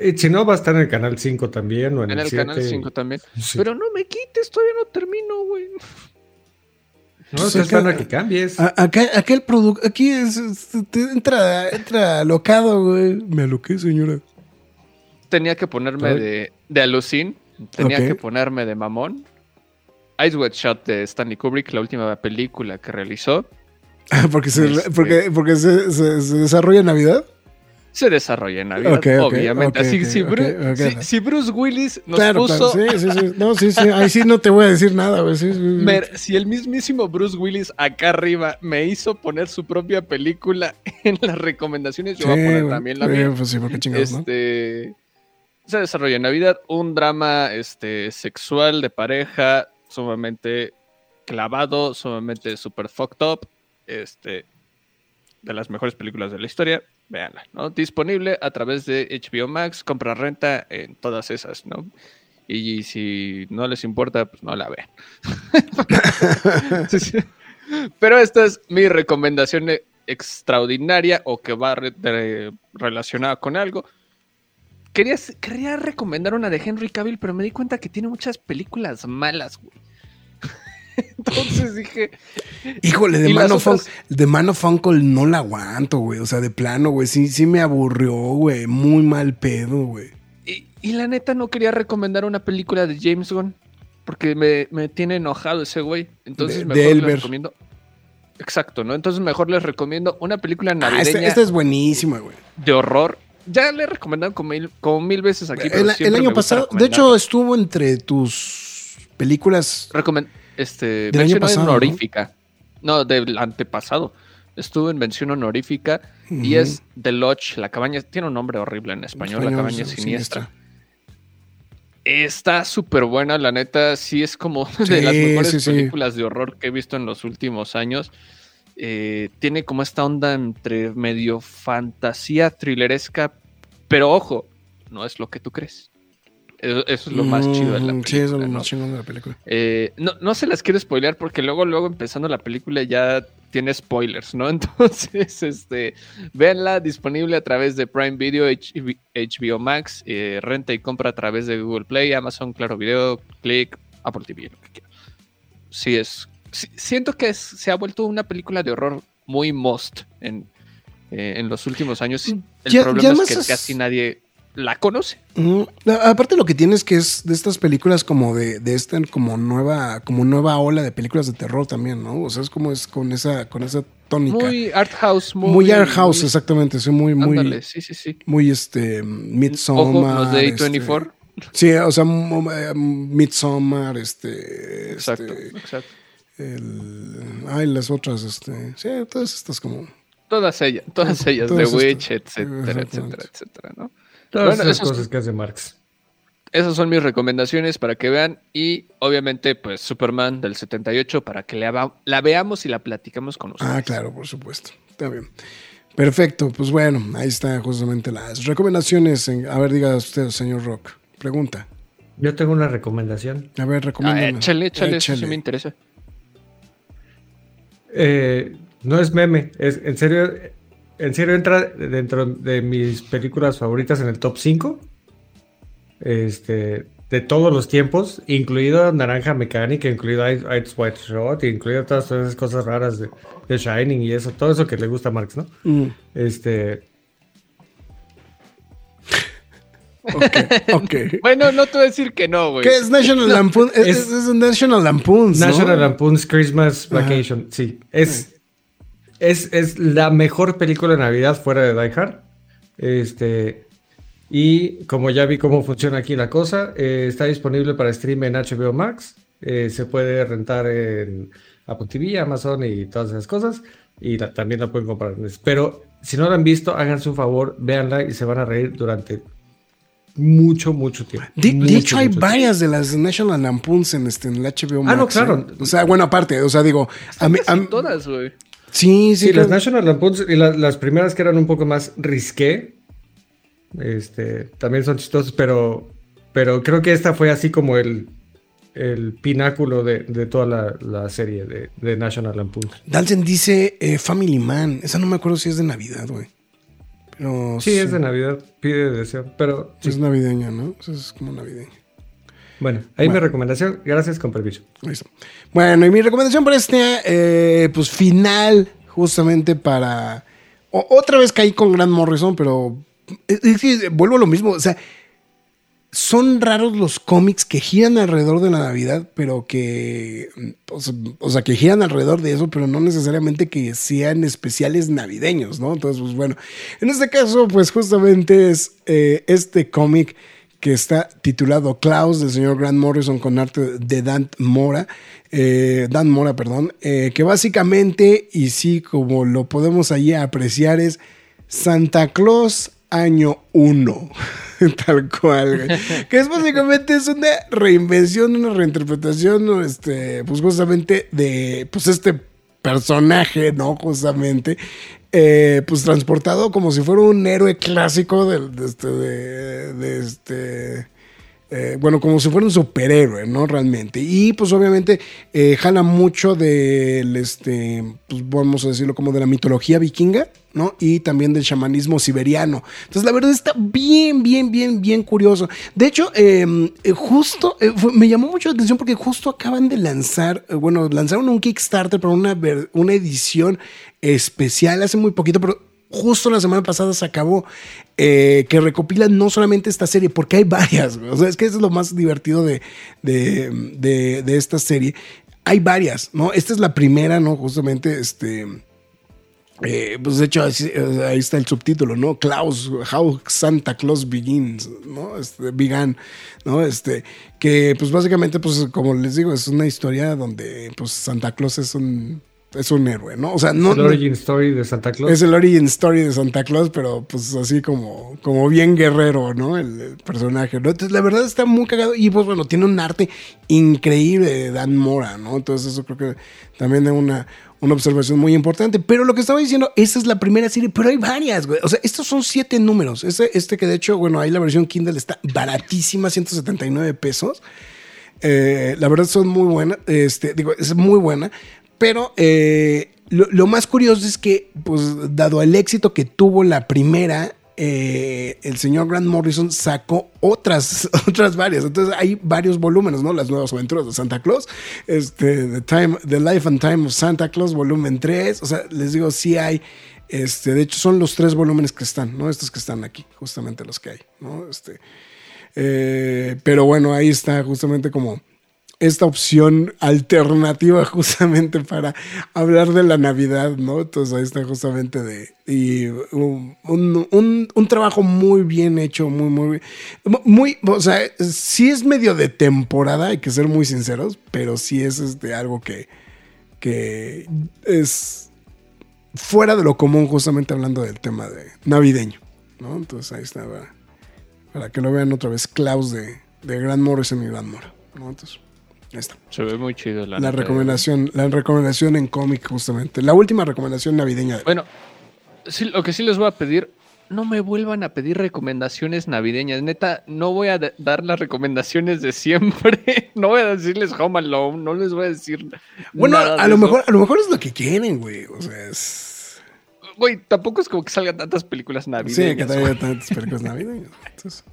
Y si no, va a estar en el canal 5 también o en, En el canal 5 también. Sí. Pero no me quites, todavía no termino, güey. No, Pues estoy acá- esperando a que cambies. A- Acá, acá el producto. Aquí es, es- te entra, entra alocado, güey. Me aloqué, señora. Tenía que ponerme de, de alucin. Tenía que ponerme de mamón. Ice Wet Shot de Stanley Kubrick, la última película que realizó. Porque se, Este. porque, porque se, se- se desarrolla en Navidad. Se desarrolla en Navidad, obviamente. Así, si, si- si Bruce Willis nos claro, puso. claro. Sí, sí, sí. No, sí, sí. Ahí sí no te voy a decir nada, si el mismísimo Bruce Willis acá arriba me hizo poner su propia película en las recomendaciones, yo voy a poner también la mía. Pues sí, porque chingados, ¿no? Este se desarrolla en Navidad, un drama este, sexual de pareja sumamente clavado, sumamente super fucked up, este, de las mejores películas de la historia. Véanla, ¿no? Disponible a través de HBO Max, compra renta en todas esas, ¿no? Y si no les importa, pues no la vean. Pero esta es mi recomendación extraordinaria o que va relacionada con algo. Quería, quería recomendar una de Henry Cavill, pero me di cuenta que tiene muchas películas malas, güey. Entonces dije, Híjole, de y Man, las of otras- de Man of Uncle no la aguanto, güey. O sea, de plano, güey. Sí, sí me aburrió, güey. Muy mal pedo, güey. y, y la neta no quería recomendar una película de James Gunn, porque me, me tiene enojado ese güey. Entonces De- mejor de les recomiendo. Exacto, ¿no? Entonces mejor les recomiendo una película Ah, navideña esta, esta es buenísima, güey. de horror. Ya le he recomendado como mil, como mil veces aquí. pero El, año pasado, de hecho, estuvo entre tus películas. Este, mención honorífica. ¿no? del antepasado. Estuvo en mención honorífica y es The Lodge, la cabaña. Tiene un nombre horrible en español, la cabaña siniestra. Está súper buena, la neta. Sí, es como de Sí, las mejores sí, sí. películas de horror que he visto en los últimos años. Eh, tiene como esta onda entre medio fantasía thrilleresca, pero ojo, no es lo que tú crees. Eso, es lo más chido de la Mm, película. Sí, eso es lo ¿no? más chingón de la película. Eh, no, no se las quiero spoilear porque luego, luego empezando la película ya tiene spoilers, ¿no? Entonces, este, véanla disponible a través de Prime Video, HBO Max, eh, renta y compra a través de Google Play, Amazon, Claro Video, Click, Apple TV, lo que quiera. Sí es, siento que se ha vuelto una película de horror muy most en, eh, en los últimos años. El problema es que casi nadie la conoce. Aparte lo que tienes que es de estas películas como de, de esta como nueva, como nueva ola de películas de terror también, ¿no? O sea, es como es con esa, con esa tónica. Muy art house, muy, muy art house, exactamente. Sí, muy, muy. sí, sí, sí. Muy este Midsommar. los de A24. Este, sí, o sea, eh, Midsommar, este. Exacto, este, exacto. El, ay, las otras, este. Sí, todas estas como. Todas ellas, todas ellas, The Witch, etcétera, etcétera, etcétera, ¿no? Todas bueno, esas cosas que hace Marx. Esas son mis recomendaciones para que vean. Y obviamente, pues Superman del 78 para que la, la veamos y la platicamos con ustedes. Ah, claro, por supuesto. Está bien. Perfecto, pues bueno, ahí están justamente las recomendaciones. a ver, diga usted, señor Rock. Pregunta. Yo tengo una recomendación. A ver, recomiéndame. Ah, échale, échale, eso sí me interesa. Eh, no es meme, es en serio, en serio entra dentro de mis películas favoritas en el top 5. Este, de todos los tiempos, incluido Naranja Mecánica, incluido Ice White Shot, incluido todas esas cosas raras de, Shining y eso, todo eso que le gusta a Marx, ¿no? Mm. Este. ok, bueno, no te voy a decir que no, güey. ¿Qué es National Lampoon? Es, National Lampoon's. National Lampoon's Christmas Vacation, sí. Es, es, la mejor película de Navidad fuera de Die Hard. Este, y como ya vi cómo funciona aquí la cosa, eh, está disponible para stream en HBO Max. Eh, se puede rentar en Apple TV, Amazon y todas esas cosas. Y también la pueden comprar. Pero si no la han visto, háganse un favor, véanla y se van a reír durante mucho, mucho tiempo. De, hecho, hay varias de las National Lampoons en, este, en el HBO Max. Ah, no, claro. ¿eh? O sea, bueno, aparte, o sea, digo. A todas, güey. Sí, sí. Sí, las National Lampoons y las primeras que eran un poco más risqué, este, también son chistosas, pero, pero creo que esta fue así como el, el pináculo de, toda la, serie de, National Lampoons. Dalton dice eh, Family Man. Esa no me acuerdo si es de Navidad, güey. Pero, sí, es de Navidad, pide deseo, pero... Es navideña, ¿no? es como navideña. Bueno, ahí mi recomendación. Gracias, con permiso. Bueno, y mi recomendación para este, eh, pues final, justamente para. otra vez caí con Grant Morrison, pero. vuelvo a lo mismo. O sea, son raros los cómics que giran alrededor de la Navidad, pero que. O sea, que giran alrededor de eso, pero no necesariamente que sean especiales navideños, ¿no? Entonces, pues bueno. En este caso, pues justamente es eh, este cómic que está titulado Klaus del señor Grant Morrison con arte de Dan Mora, eh, Dan Mora, perdón, eh, que básicamente, y sí, como lo podemos allí apreciar, es Santa Claus año 1, tal cual, que es básicamente es una reinvención, una reinterpretación, este, pues justamente de, pues este personaje, ¿no? Justamente, eh, pues transportado como si fuera un héroe clásico de, este, de, este eh, bueno, como si fuera un superhéroe, ¿no? Realmente. Y pues obviamente eh, jala mucho del, este, pues vamos a decirlo como de la mitología vikinga, ¿no? Y también del chamanismo siberiano. Entonces la verdad está bien, bien, bien, bien curioso. De hecho, em, justo, me llamó mucho la atención porque justo acaban de lanzar, bueno, lanzaron un Kickstarter para una, una edición especial hace muy poquito, pero justo la semana pasada se acabó, eh, que recopila no solamente esta serie, porque hay varias, o sea, es que eso es lo más divertido de, de, de, esta serie. Hay varias, ¿no? Esta es la primera, ¿no? Justamente, este... Eh, pues de hecho ahí, está el subtítulo, ¿no? Klaus, How Santa Claus Begins, ¿no? Este, began, ¿no? Este, que pues básicamente, pues como les digo, es una historia donde pues Santa Claus es un es un héroe, ¿no? O sea, no. Es el origin story de Santa Claus. Es el origin story de Santa Claus, pero pues así como, como bien guerrero, ¿no? El, personaje, ¿no? Entonces, la verdad está muy cagado y pues bueno, tiene un arte increíble de Dan Mora, ¿no? Entonces, eso creo que también es una, una observación muy importante. Pero lo que estaba diciendo, esta es la primera serie, pero hay varias, güey. O sea, estos son siete números. Este, este que de hecho, bueno, ahí la versión Kindle está baratísima, 179 pesos. Eh, la verdad son muy buenas, este, digo, es muy buena, pero eh, lo, más curioso es que, pues, dado el éxito que tuvo la primera, eh, el señor Grant Morrison sacó otras, otras varias. Entonces hay varios volúmenes, ¿no? Las nuevas aventuras de Santa Claus, este, The, Time, The Life and Time of Santa Claus, volumen 3. O sea, les digo, sí hay. Este, de hecho, son los tres volúmenes que están, ¿no? Estos que están aquí, justamente los que hay, ¿no? Este, eh, pero bueno, ahí está justamente como esta opción alternativa justamente para hablar de la Navidad, ¿no? Entonces ahí está justamente de... Y un, un, trabajo muy bien hecho, muy, muy... Muy, o sea, sí es medio de temporada, hay que ser muy sinceros, pero sí es este, algo que, que es fuera de lo común justamente hablando del tema de navideño, ¿no? Entonces ahí está, para, para que lo vean otra vez, Klaus de, de Grant Morrison y Grant Mora, ¿no? Entonces... Está. Se ve muy chido la, La recomendación, la recomendación en cómic, justamente. La última recomendación navideña. de- Bueno, sí, lo que sí les voy a pedir, no me vuelvan a pedir recomendaciones navideñas. Neta, no voy a da- dar las recomendaciones de siempre. no voy a decirles Home Alone, no les voy a decir. Bueno, nada a lo eso. mejor, a lo mejor es lo que quieren, güey. O sea, es. Güey, tampoco es como que salgan tantas películas Sí, navideñas. que güey. traiga tantas películas navideñas. Entonces-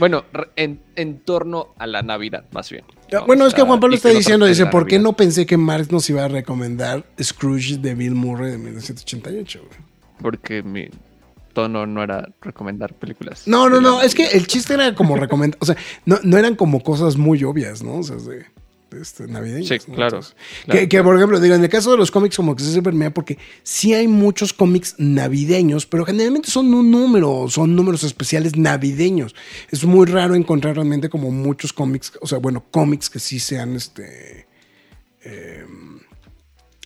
Bueno, en, en torno a la Navidad, más bien. Bueno, O es que Juan Pablo está diciendo, dice, ¿por qué no pensé que Marx nos iba a recomendar Scrooge de Bill Murray de 1988, güey? Porque mi tono no era recomendar películas. No, no, no, es que el chiste era como recomendar, o sea, no, no eran como cosas muy obvias, ¿no? O sea, de este, navideñas. Sí, ¿no? claro, Entonces, claro, que, que, por ejemplo, digo, en el caso de los cómics, como que se permea porque sí hay muchos cómics navideños, pero generalmente son un número, son números especiales navideños. Es muy raro encontrar realmente como muchos cómics, o sea, bueno, cómics que sí sean este. eh,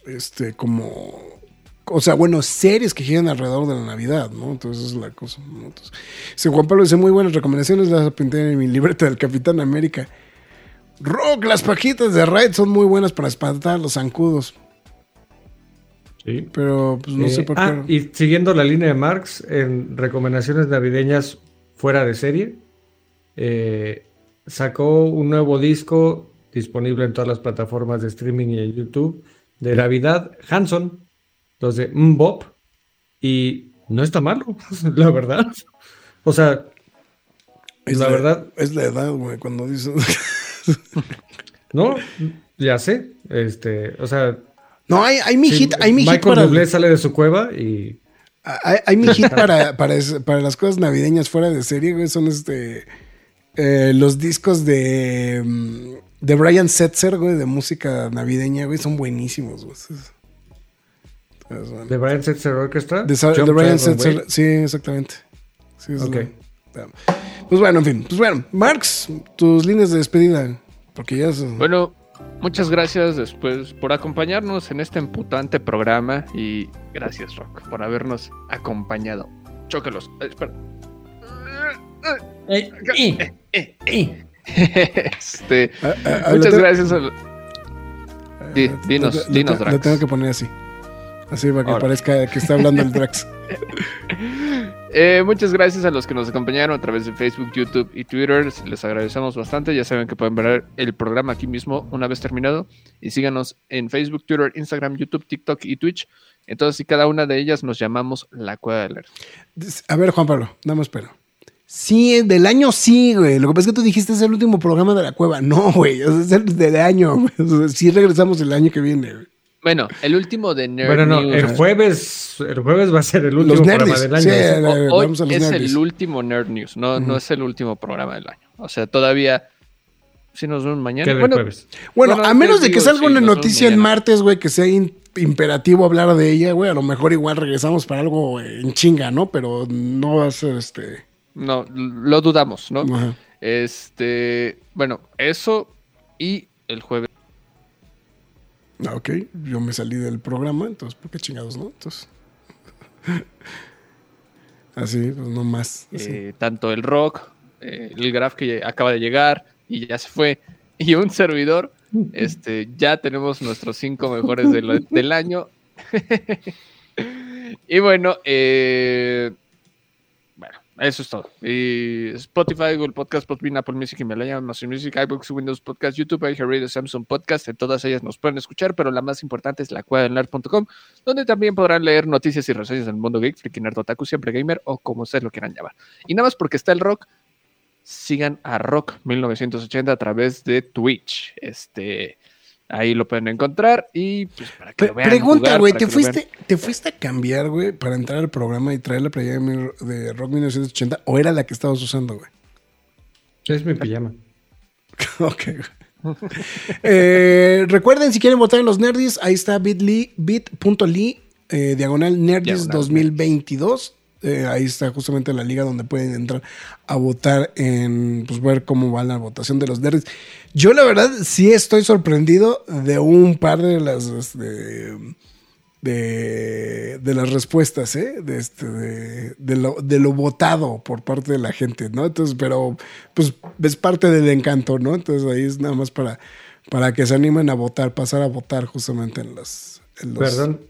este, como. O sea, bueno, series que giran alrededor de la Navidad, ¿no? Entonces es la cosa. ¿no? Entonces, dice Juan Pablo dice muy buenas recomendaciones, las apunté en mi libreta del Capitán América. Rock, las pajitas de Raid son muy buenas para espantar los zancudos. Sí. Pero pues no Eh, sé por ah, qué. y siguiendo la línea de Marx, en recomendaciones navideñas fuera de serie, eh, sacó un nuevo disco disponible en todas las plataformas de streaming y en YouTube de Navidad, Hanson, los de Mbop, y no está malo, la verdad. O sea, Es la verdad, Es la edad, güey, cuando dices. no, ya sé, este, o sea, no, hay, hay mi sí, hit, hay mi hit Michael para. Bublé sale de su cueva y Hay, hay mi hit para, para, para las cosas navideñas fuera de serie, güey. Son este. eh, los discos de. mm, De Brian Setzer, güey, de música navideña, güey, son buenísimos, güey. De Brian Setzer Orchestra. De, Brian Setzer, sí, exactamente. Sí, Ok. la- Pues bueno, en fin. Pues bueno, Marx, tus líneas de despedida. Porque ya es. Bueno, muchas gracias después por acompañarnos en este emputante programa y gracias, Rock, por habernos acompañado. Chócalos. Eh, espera. Este, Ah, ah, ah, muchas lo te- gracias. a- dinos, dinos, te- Lo Drax. tengo que poner así. Así para que Ahora. parezca que está hablando el Drax. Eh, muchas gracias a los que nos acompañaron a través de Facebook, YouTube y Twitter. Les agradecemos bastante. Ya saben que pueden ver el programa aquí mismo una vez terminado. Y síganos en Facebook, Twitter, Instagram, YouTube, TikTok y Twitch. Entonces, y cada una de ellas nos llamamos La Cueva del Nerd. A ver, Juan Pablo, nada más espero. Sí, del año sí, güey. Lo que pasa es que tú dijiste es el último programa de la cueva. No, güey. Es el del año, sí regresamos el año que viene, güey. Bueno, el último de Nerd Bueno, no, News. el jueves, el jueves va a ser el último Los programa del año. Eh, Hoy vamos a los es el último Nerd News, no, no es el último programa del año. O sea, todavía. Si nos vemos mañana. Bueno, jueves. Bueno, Bueno, a menos de que salga sí, una noticia en martes, güey, que sea in- imperativo hablar de ella, güey. A lo mejor igual regresamos para algo en chinga, ¿no? Pero no va a ser este. no, lo dudamos, ¿no? Ajá. Este. Bueno, eso y el jueves. Ah, Ok, yo me salí del programa, entonces, ¿por qué chingados, no? Entonces. Así, pues no más. eh, tanto el rock, eh, el graph que acaba de llegar y ya se fue, y un servidor, este, ya tenemos nuestros cinco mejores de lo- del año. y bueno, eh, Eso es todo. Y Spotify, Google Podcast, Podbean, Apple Music, Himalaya, Amazon Music, iBooks, Windows Podcast, YouTube, iHeartRadio, Samsung Podcast. En todas ellas nos pueden escuchar, pero la más importante es la nerd.com, donde también podrán leer noticias y reseñas del mundo geek, freaking nerd, otaku, siempre gamer o como ustedes lo quieran llamar. Y nada más porque está el rock, sigan a Rock 1980 a través de Twitch. Este, ahí lo pueden encontrar y pues para que lo vean. pregunta, güey, ¿te fuiste, ¿te fuiste a cambiar, güey, para entrar al programa y traer la playera de, Rock 1980 o era la que estabas usando, güey? Es mi pijama. ok. güey. Eh, recuerden, si quieren votar en los Nerdis, ahí está bit.ly, bit.ly, eh, diagonal Nerdis Diagonal 2022. Eh, ahí está justamente la liga donde pueden entrar a votar en, pues ver cómo va la votación de los Nerdis. Yo la verdad sí estoy sorprendido de un par de las, este, de, de las respuestas, ¿eh? De, este, de, de lo, de lo votado por parte de la gente, ¿no? Entonces, pero pues es parte del encanto, ¿no? Entonces ahí es nada más para, para que se animen a votar, pasar a votar justamente en los... en los- Perdón,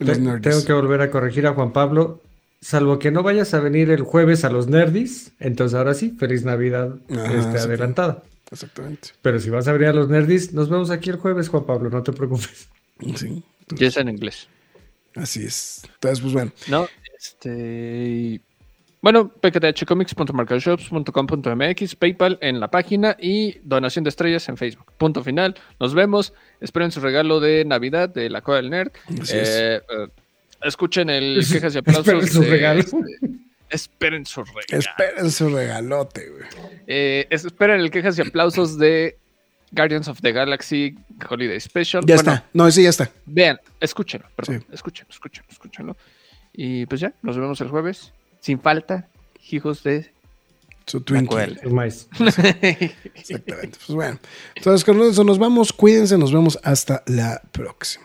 en los te- Nerdis. tengo que volver a corregir a Juan Pablo. Salvo que no vayas a venir el jueves a los Nerdis, entonces ahora sí, feliz Navidad Ajá, este, adelantada. Exactamente. Pero si vas a venir a los Nerdis, nos vemos aquí el jueves, Juan Pablo, no te preocupes. Sí, Y es en inglés. así es. Entonces, pues bueno. No, este. Bueno, pkthcomics.marcashops.com.mx, PayPal en la página y donación de estrellas en Facebook. Punto final. Nos vemos. Esperen su regalo de Navidad de la Cueva del Nerd. Así es. Eh, eh, escuchen el quejas y aplausos. Esperen su regalo. esperen su regalo. Esperen su regalote, güey. Eh, es- esperen el quejas y aplausos de Guardians of the Galaxy Holiday Special. Ya Bueno, está. No, ese ya está. Vean, escúchenlo, perdón, Sí. escúchenlo, escúchenlo, escúchenlo. Y pues ya, nos vemos el jueves. Sin falta, hijos de Su Twinkie. maíz. Exactamente. Pues bueno. Entonces, con eso nos vamos. Cuídense. Nos vemos hasta la próxima.